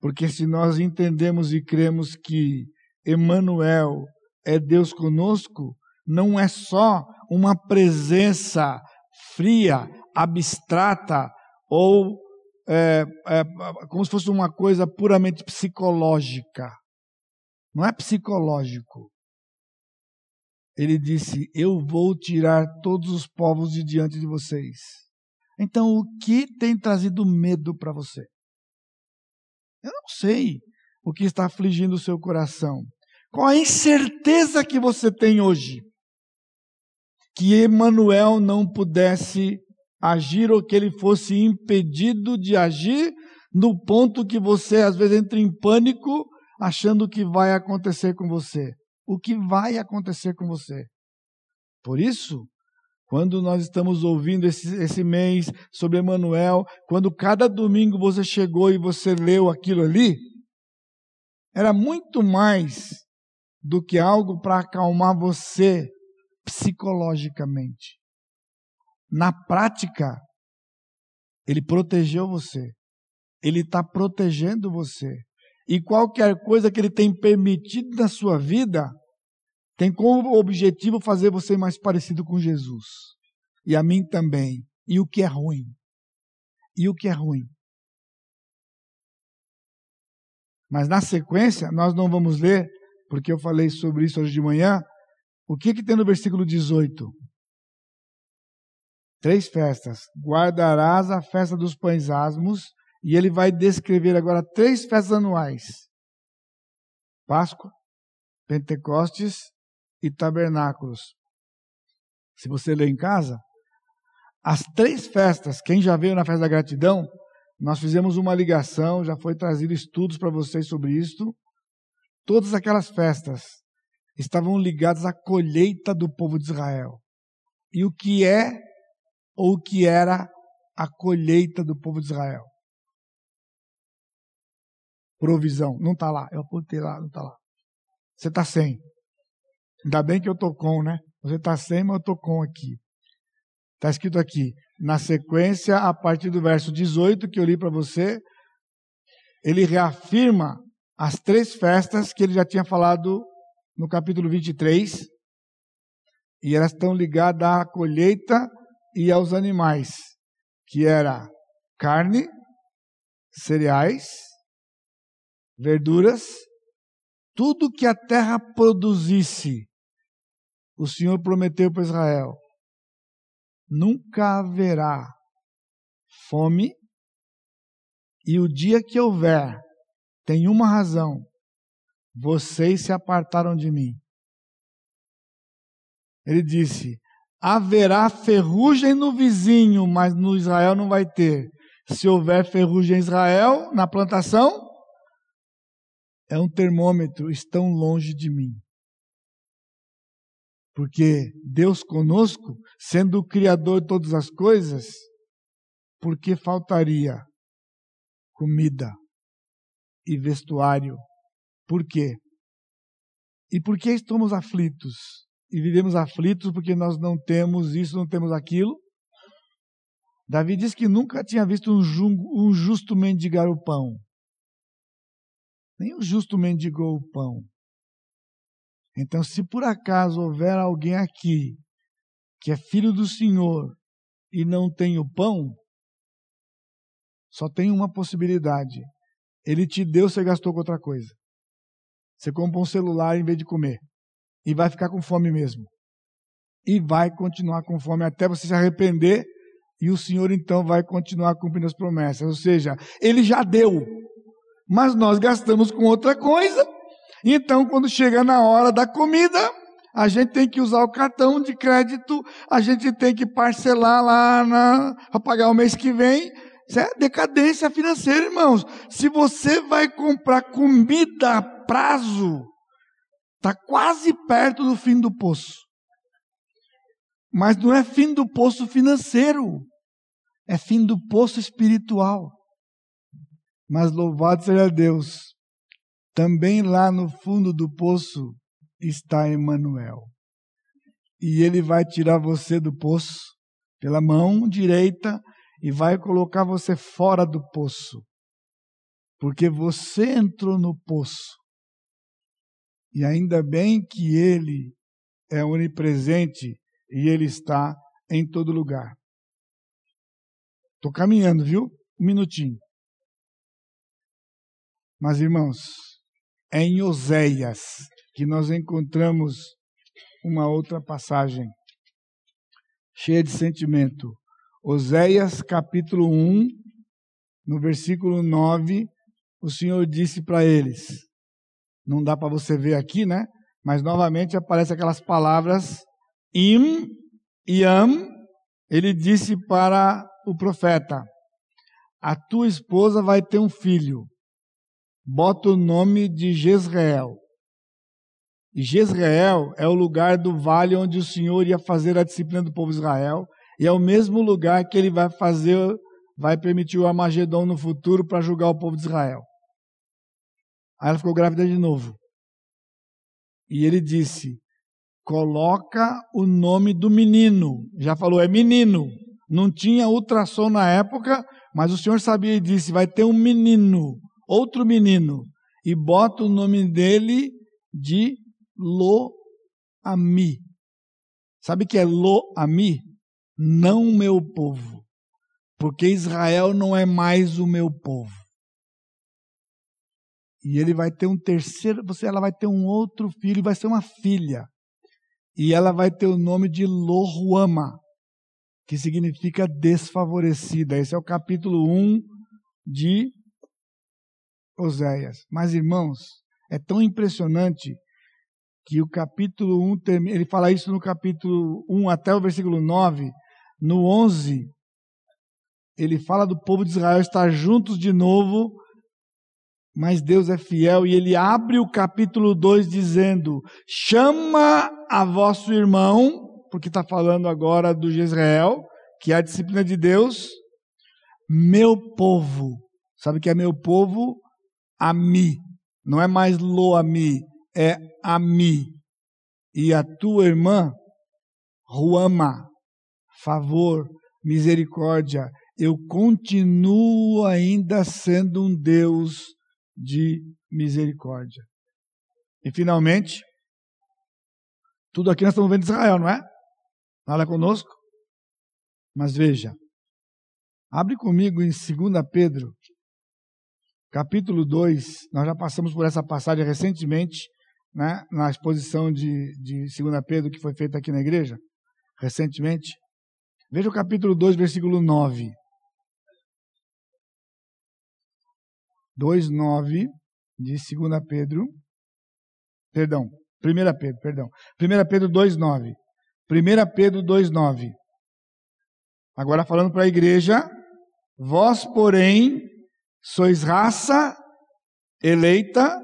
Porque se nós entendemos e cremos que Emmanuel é Deus conosco, não é só uma presença fria, abstrata ou é, é, como se fosse uma coisa puramente psicológica. Não é psicológico. Ele disse: Eu vou tirar todos os povos de diante de vocês então, o que tem trazido medo para você? Eu não sei o que está afligindo o seu coração. Qual a incerteza que você tem hoje? Que Emanuel não pudesse agir ou que ele fosse impedido de agir no ponto que você às vezes entra em pânico achando que vai acontecer com você. O que vai acontecer com você? Por isso, quando nós estamos ouvindo esse, esse mês sobre Emanuel, quando cada domingo você chegou e você leu aquilo ali, era muito mais do que algo para acalmar você psicologicamente. Na prática, ele protegeu você. Ele está protegendo você. E qualquer coisa que ele tem permitido na sua vida, tem como objetivo fazer você mais parecido com Jesus. E a mim também. E o que é ruim? E o que é ruim? Mas na sequência, nós não vamos ler, porque eu falei sobre isso hoje de manhã. O que, que tem no versículo 18? Três festas. Guardarás a festa dos pães asmos, e ele vai descrever agora três festas anuais: Páscoa, Pentecostes e tabernáculos. Se você ler em casa, as três festas, quem já veio na festa da gratidão, nós fizemos uma ligação, já foi trazido estudos para vocês sobre isto. Todas aquelas festas estavam ligadas à colheita do povo de Israel. E o que é ou o que era a colheita do povo de Israel? Provisão. Não está lá. Eu apontei lá, não está lá. Você está sem. Ainda bem que eu estou com, né? Você está sem, mas eu estou com aqui. Está escrito aqui, na sequência, a partir do verso 18 que eu li para você, ele reafirma as três festas que ele já tinha falado no capítulo 23. e elas estão ligadas à colheita e aos animais, que era carne, cereais, verduras, tudo que a terra produzisse. O Senhor prometeu para Israel: nunca haverá fome, e o dia que houver, tem uma razão: vocês se apartaram de mim. Ele disse: haverá ferrugem no vizinho, mas no Israel não vai ter. Se houver ferrugem em Israel, na plantação, é um termômetro, estão longe de mim. Porque Deus conosco, sendo o Criador de todas as coisas, por que faltaria comida e vestuário? Por quê? E por que estamos aflitos? E vivemos aflitos porque nós não temos isso, não temos aquilo? Davi diz que nunca tinha visto um, justo mendigar o pão. Nem o justo mendigou o pão. Então, se por acaso houver alguém aqui que é filho do Senhor e não tem o pão, só tem uma possibilidade. Ele te deu, você gastou com outra coisa. Você compra um celular em vez de comer. E vai ficar com fome mesmo. E vai continuar com fome até você se arrepender. E o Senhor então vai continuar cumprindo as promessas. Ou seja, Ele já deu mas nós gastamos com outra coisa. Então, quando chega na hora da comida, a gente tem que usar o cartão de crédito, a gente tem que parcelar lá para pagar o mês que vem. Isso é decadência financeira, irmãos. Se você vai comprar comida a prazo, está quase perto do fim do poço. Mas não é fim do poço financeiro, é fim do poço espiritual. Mas louvado seja Deus, também lá no fundo do poço está Emmanuel. E ele vai tirar você do poço pela mão direita e vai colocar você fora do poço. Porque você entrou no poço. E ainda bem que ele é onipresente e ele está em todo lugar. Estou caminhando, viu? Um minutinho. Mas, irmãos, em Oséias que nós encontramos uma outra passagem cheia de sentimento. Oséias capítulo 1, no versículo 9, o Senhor disse para eles, não dá para você ver aqui, né? Mas novamente aparece aquelas palavras im e am. Ele disse para o profeta: A tua esposa vai ter um filho bota o nome de Jezreel. E Jezreel é o lugar do vale onde o Senhor ia fazer a disciplina do povo de Israel, e é o mesmo lugar que ele vai fazer, vai permitir o Armagedon no futuro para julgar o povo de Israel. Aí ela ficou grávida de novo. E ele disse: coloca o nome do menino. Já falou, é menino. Não tinha ultrassom na época, mas o Senhor sabia e disse: vai ter um menino outro menino e bota o nome dele de Lo-Ami. Sabe o que é Lo-Ami? Não meu povo. Porque Israel não é mais o meu povo. E ele vai ter um terceiro, você, ela vai ter um outro filho, vai ser uma filha. E ela vai ter o nome de Lohuama, que significa desfavorecida. Esse é o capítulo 1 de Oséias. Mas, irmãos, é tão impressionante que o capítulo 1, ele fala isso no capítulo 1 até o versículo 9. No 11, ele fala do povo de Israel estar juntos de novo, mas Deus é fiel e ele abre o capítulo 2 dizendo: chama a vosso irmão, porque está falando agora do Jezreel, que é a disciplina de Deus, meu povo. Sabe que é meu povo? Ami. Não é mais Loami, é Ami. E a tua irmã, Ruama, favor, misericórdia. Eu continuo ainda sendo um Deus de misericórdia. E finalmente, tudo aqui nós estamos vendo Israel, não é? Fala conosco? Mas veja, abre comigo em 2 Pedro, capítulo 2. Nós já passamos por essa passagem recentemente, né, na exposição de, de 2 Pedro que foi feita aqui na igreja, recentemente. Veja o capítulo 2, versículo 9. 2, 9 de 2 Pedro. Perdão, 1 Pedro, perdão. 1 Pedro 2, 9. 1 Pedro 2, 9. Agora falando para a igreja, vós, porém, sois raça eleita,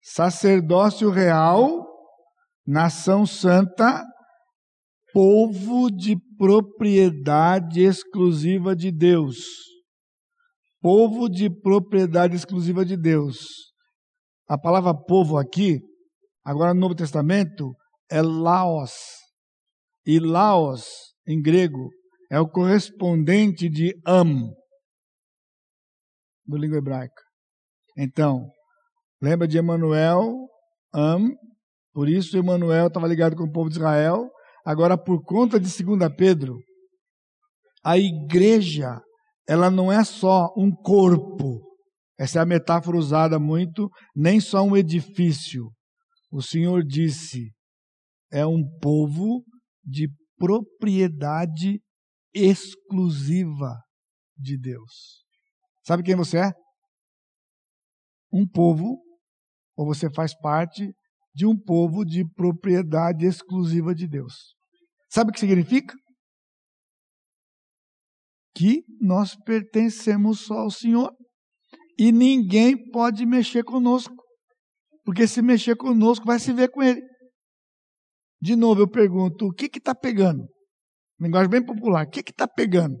sacerdócio real, nação santa, povo de propriedade exclusiva de Deus. Povo de propriedade exclusiva de Deus. A palavra povo aqui, agora no Novo Testamento, é Laos. E Laos, em grego, é o correspondente de Am, do língua hebraica. Então, lembra de Emanuel, Am, por isso Emanuel estava ligado com o povo de Israel. Agora, por conta de 2 Pedro, a igreja, ela não é só um corpo. Essa é a metáfora usada muito, nem só um edifício. O Senhor disse, é um povo de propriedade exclusiva de Deus. Sabe quem você é? Um povo, ou você faz parte de um povo de propriedade exclusiva de Deus. Sabe o que significa? Que nós pertencemos só ao Senhor e ninguém pode mexer conosco, porque se mexer conosco vai se ver com Ele. De novo eu pergunto: o que está pegando? Linguagem bem popular. O que está pegando?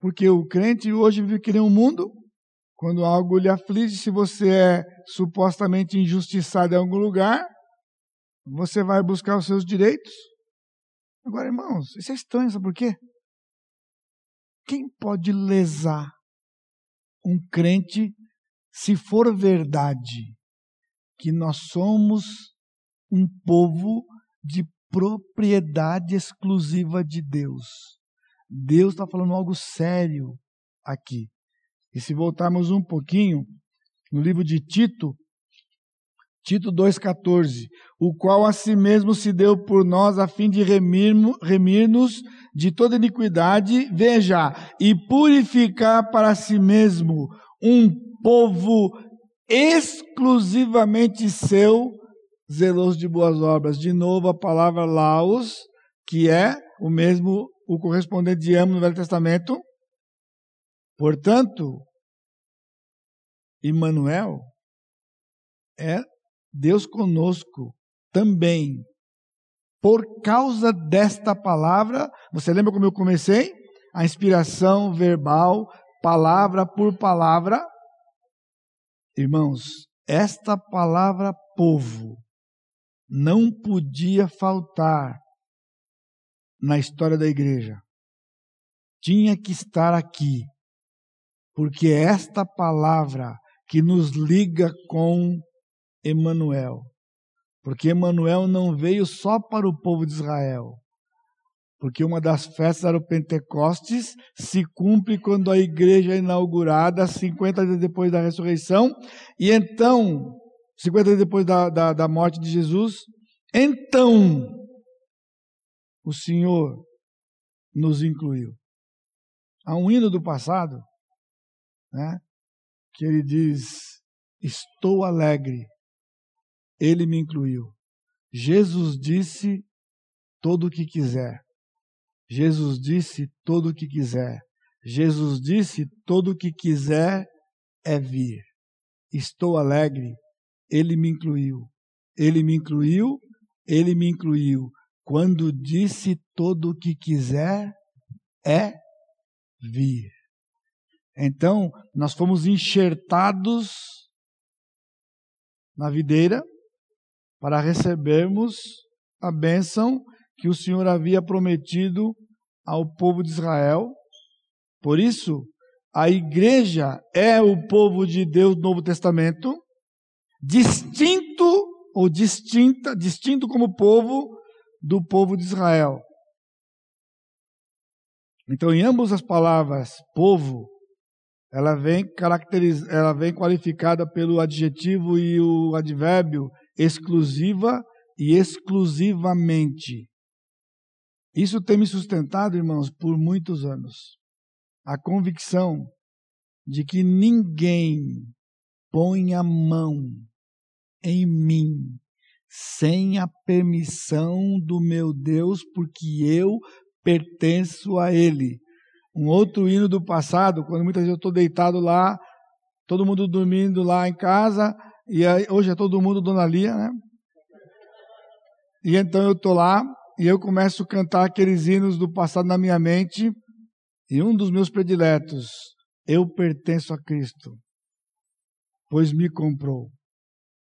Porque o crente hoje vive que nem um mundo. Quando algo lhe aflige, se você é supostamente injustiçado em algum lugar, você vai buscar os seus direitos. Agora, irmãos, isso é estranho, sabe por quê? Quem pode lesar um crente se for verdade que nós somos um povo de propriedade exclusiva de Deus. Deus está falando algo sério aqui. E se voltarmos um pouquinho no livro de Tito, Tito 2,14, o qual a si mesmo se deu por nós a fim de remir-nos remir de toda iniquidade, veja, e purificar para si mesmo um povo exclusivamente seu, zeloso de boas obras. De novo a palavra laos, que é o mesmo, o correspondente de amo no Velho Testamento. Portanto, Emmanuel é Deus conosco também. Por causa desta palavra, você lembra como eu comecei? A inspiração verbal, palavra por palavra. Irmãos, esta palavra povo não podia faltar na história da igreja. Tinha que estar aqui, porque é esta palavra que nos liga com Emanuel. Porque Emanuel não veio só para o povo de Israel. Porque uma das festas era o Pentecostes, se cumpre quando a igreja é inaugurada, 50 dias depois da ressurreição, e então 50 dias depois da, da, da morte de Jesus. Então, o Senhor nos incluiu. Há um hino do passado, né, que ele diz: Estou alegre, ele me incluiu. Jesus disse todo o que quiser. Jesus disse todo o que quiser. Jesus disse todo o que quiser é vir. Estou alegre, ele me incluiu. Ele me incluiu, ele me incluiu. Quando disse todo o que quiser, é vir. Então, nós fomos enxertados na videira para recebermos a bênção que o Senhor havia prometido ao povo de Israel. Por isso, a igreja é o povo de Deus do Novo Testamento distinto ou distinta, distinto como povo do povo de Israel. Então, em ambas as palavras povo, ela vem caracteriz... ela vem qualificada pelo adjetivo e o advérbio exclusiva e exclusivamente. Isso tem me sustentado, irmãos, por muitos anos. A convicção de que ninguém põe a mão em mim sem a permissão do meu Deus, porque eu pertenço a Ele. Um outro hino do passado, quando muitas vezes eu estou deitado lá, todo mundo dormindo lá em casa, e hoje é todo mundo Dona Lia, né? E então eu estou lá, e eu começo a cantar aqueles hinos do passado na minha mente, e um dos meus prediletos, eu pertenço a Cristo, pois me comprou.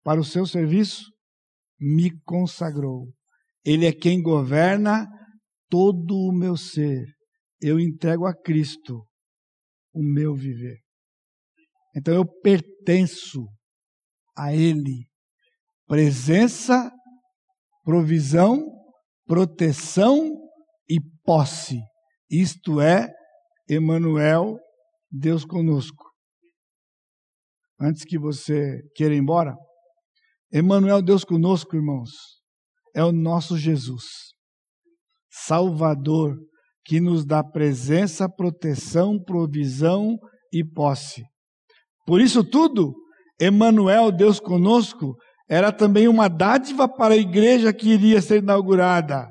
Para o seu serviço, me consagrou. Ele é quem governa todo o meu ser. Eu entrego a Cristo o meu viver. Então eu pertenço a Ele. Presença, provisão, proteção e posse. Isto é Emanuel, Deus conosco. Antes que você queira ir embora, Emanuel, Deus conosco, irmãos, é o nosso Jesus. Salvador, que nos dá presença, proteção, provisão e posse. Por isso tudo, Emanuel, Deus conosco, era também uma dádiva para a igreja que iria ser inaugurada,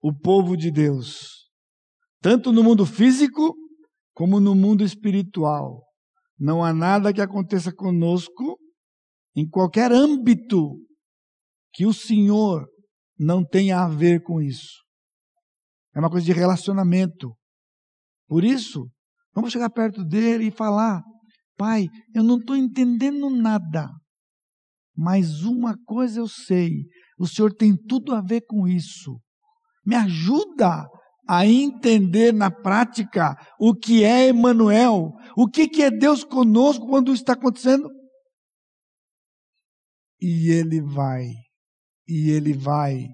o povo de Deus, tanto no mundo físico como no mundo espiritual. Não há nada que aconteça conosco em qualquer âmbito que o Senhor não tenha a ver com isso. É uma coisa de relacionamento. Por isso, vamos chegar perto dele e falar: Pai, eu não estou entendendo nada, mas uma coisa eu sei: o Senhor tem tudo a ver com isso. Me ajuda a entender na prática o que é Emmanuel, o que, que é Deus conosco quando está acontecendo. E ele vai, e ele vai,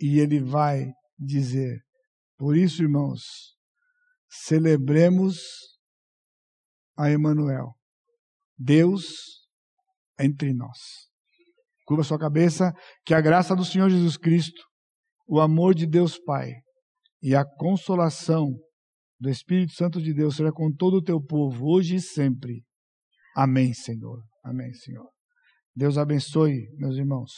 e ele vai dizer: por isso, irmãos, celebremos a Emanuel, Deus entre nós. Curva sua cabeça, que a graça do Senhor Jesus Cristo, o amor de Deus Pai e a consolação do Espírito Santo de Deus seja com todo o teu povo, hoje e sempre. Amém, Senhor. Amém, Senhor. Deus abençoe, meus irmãos.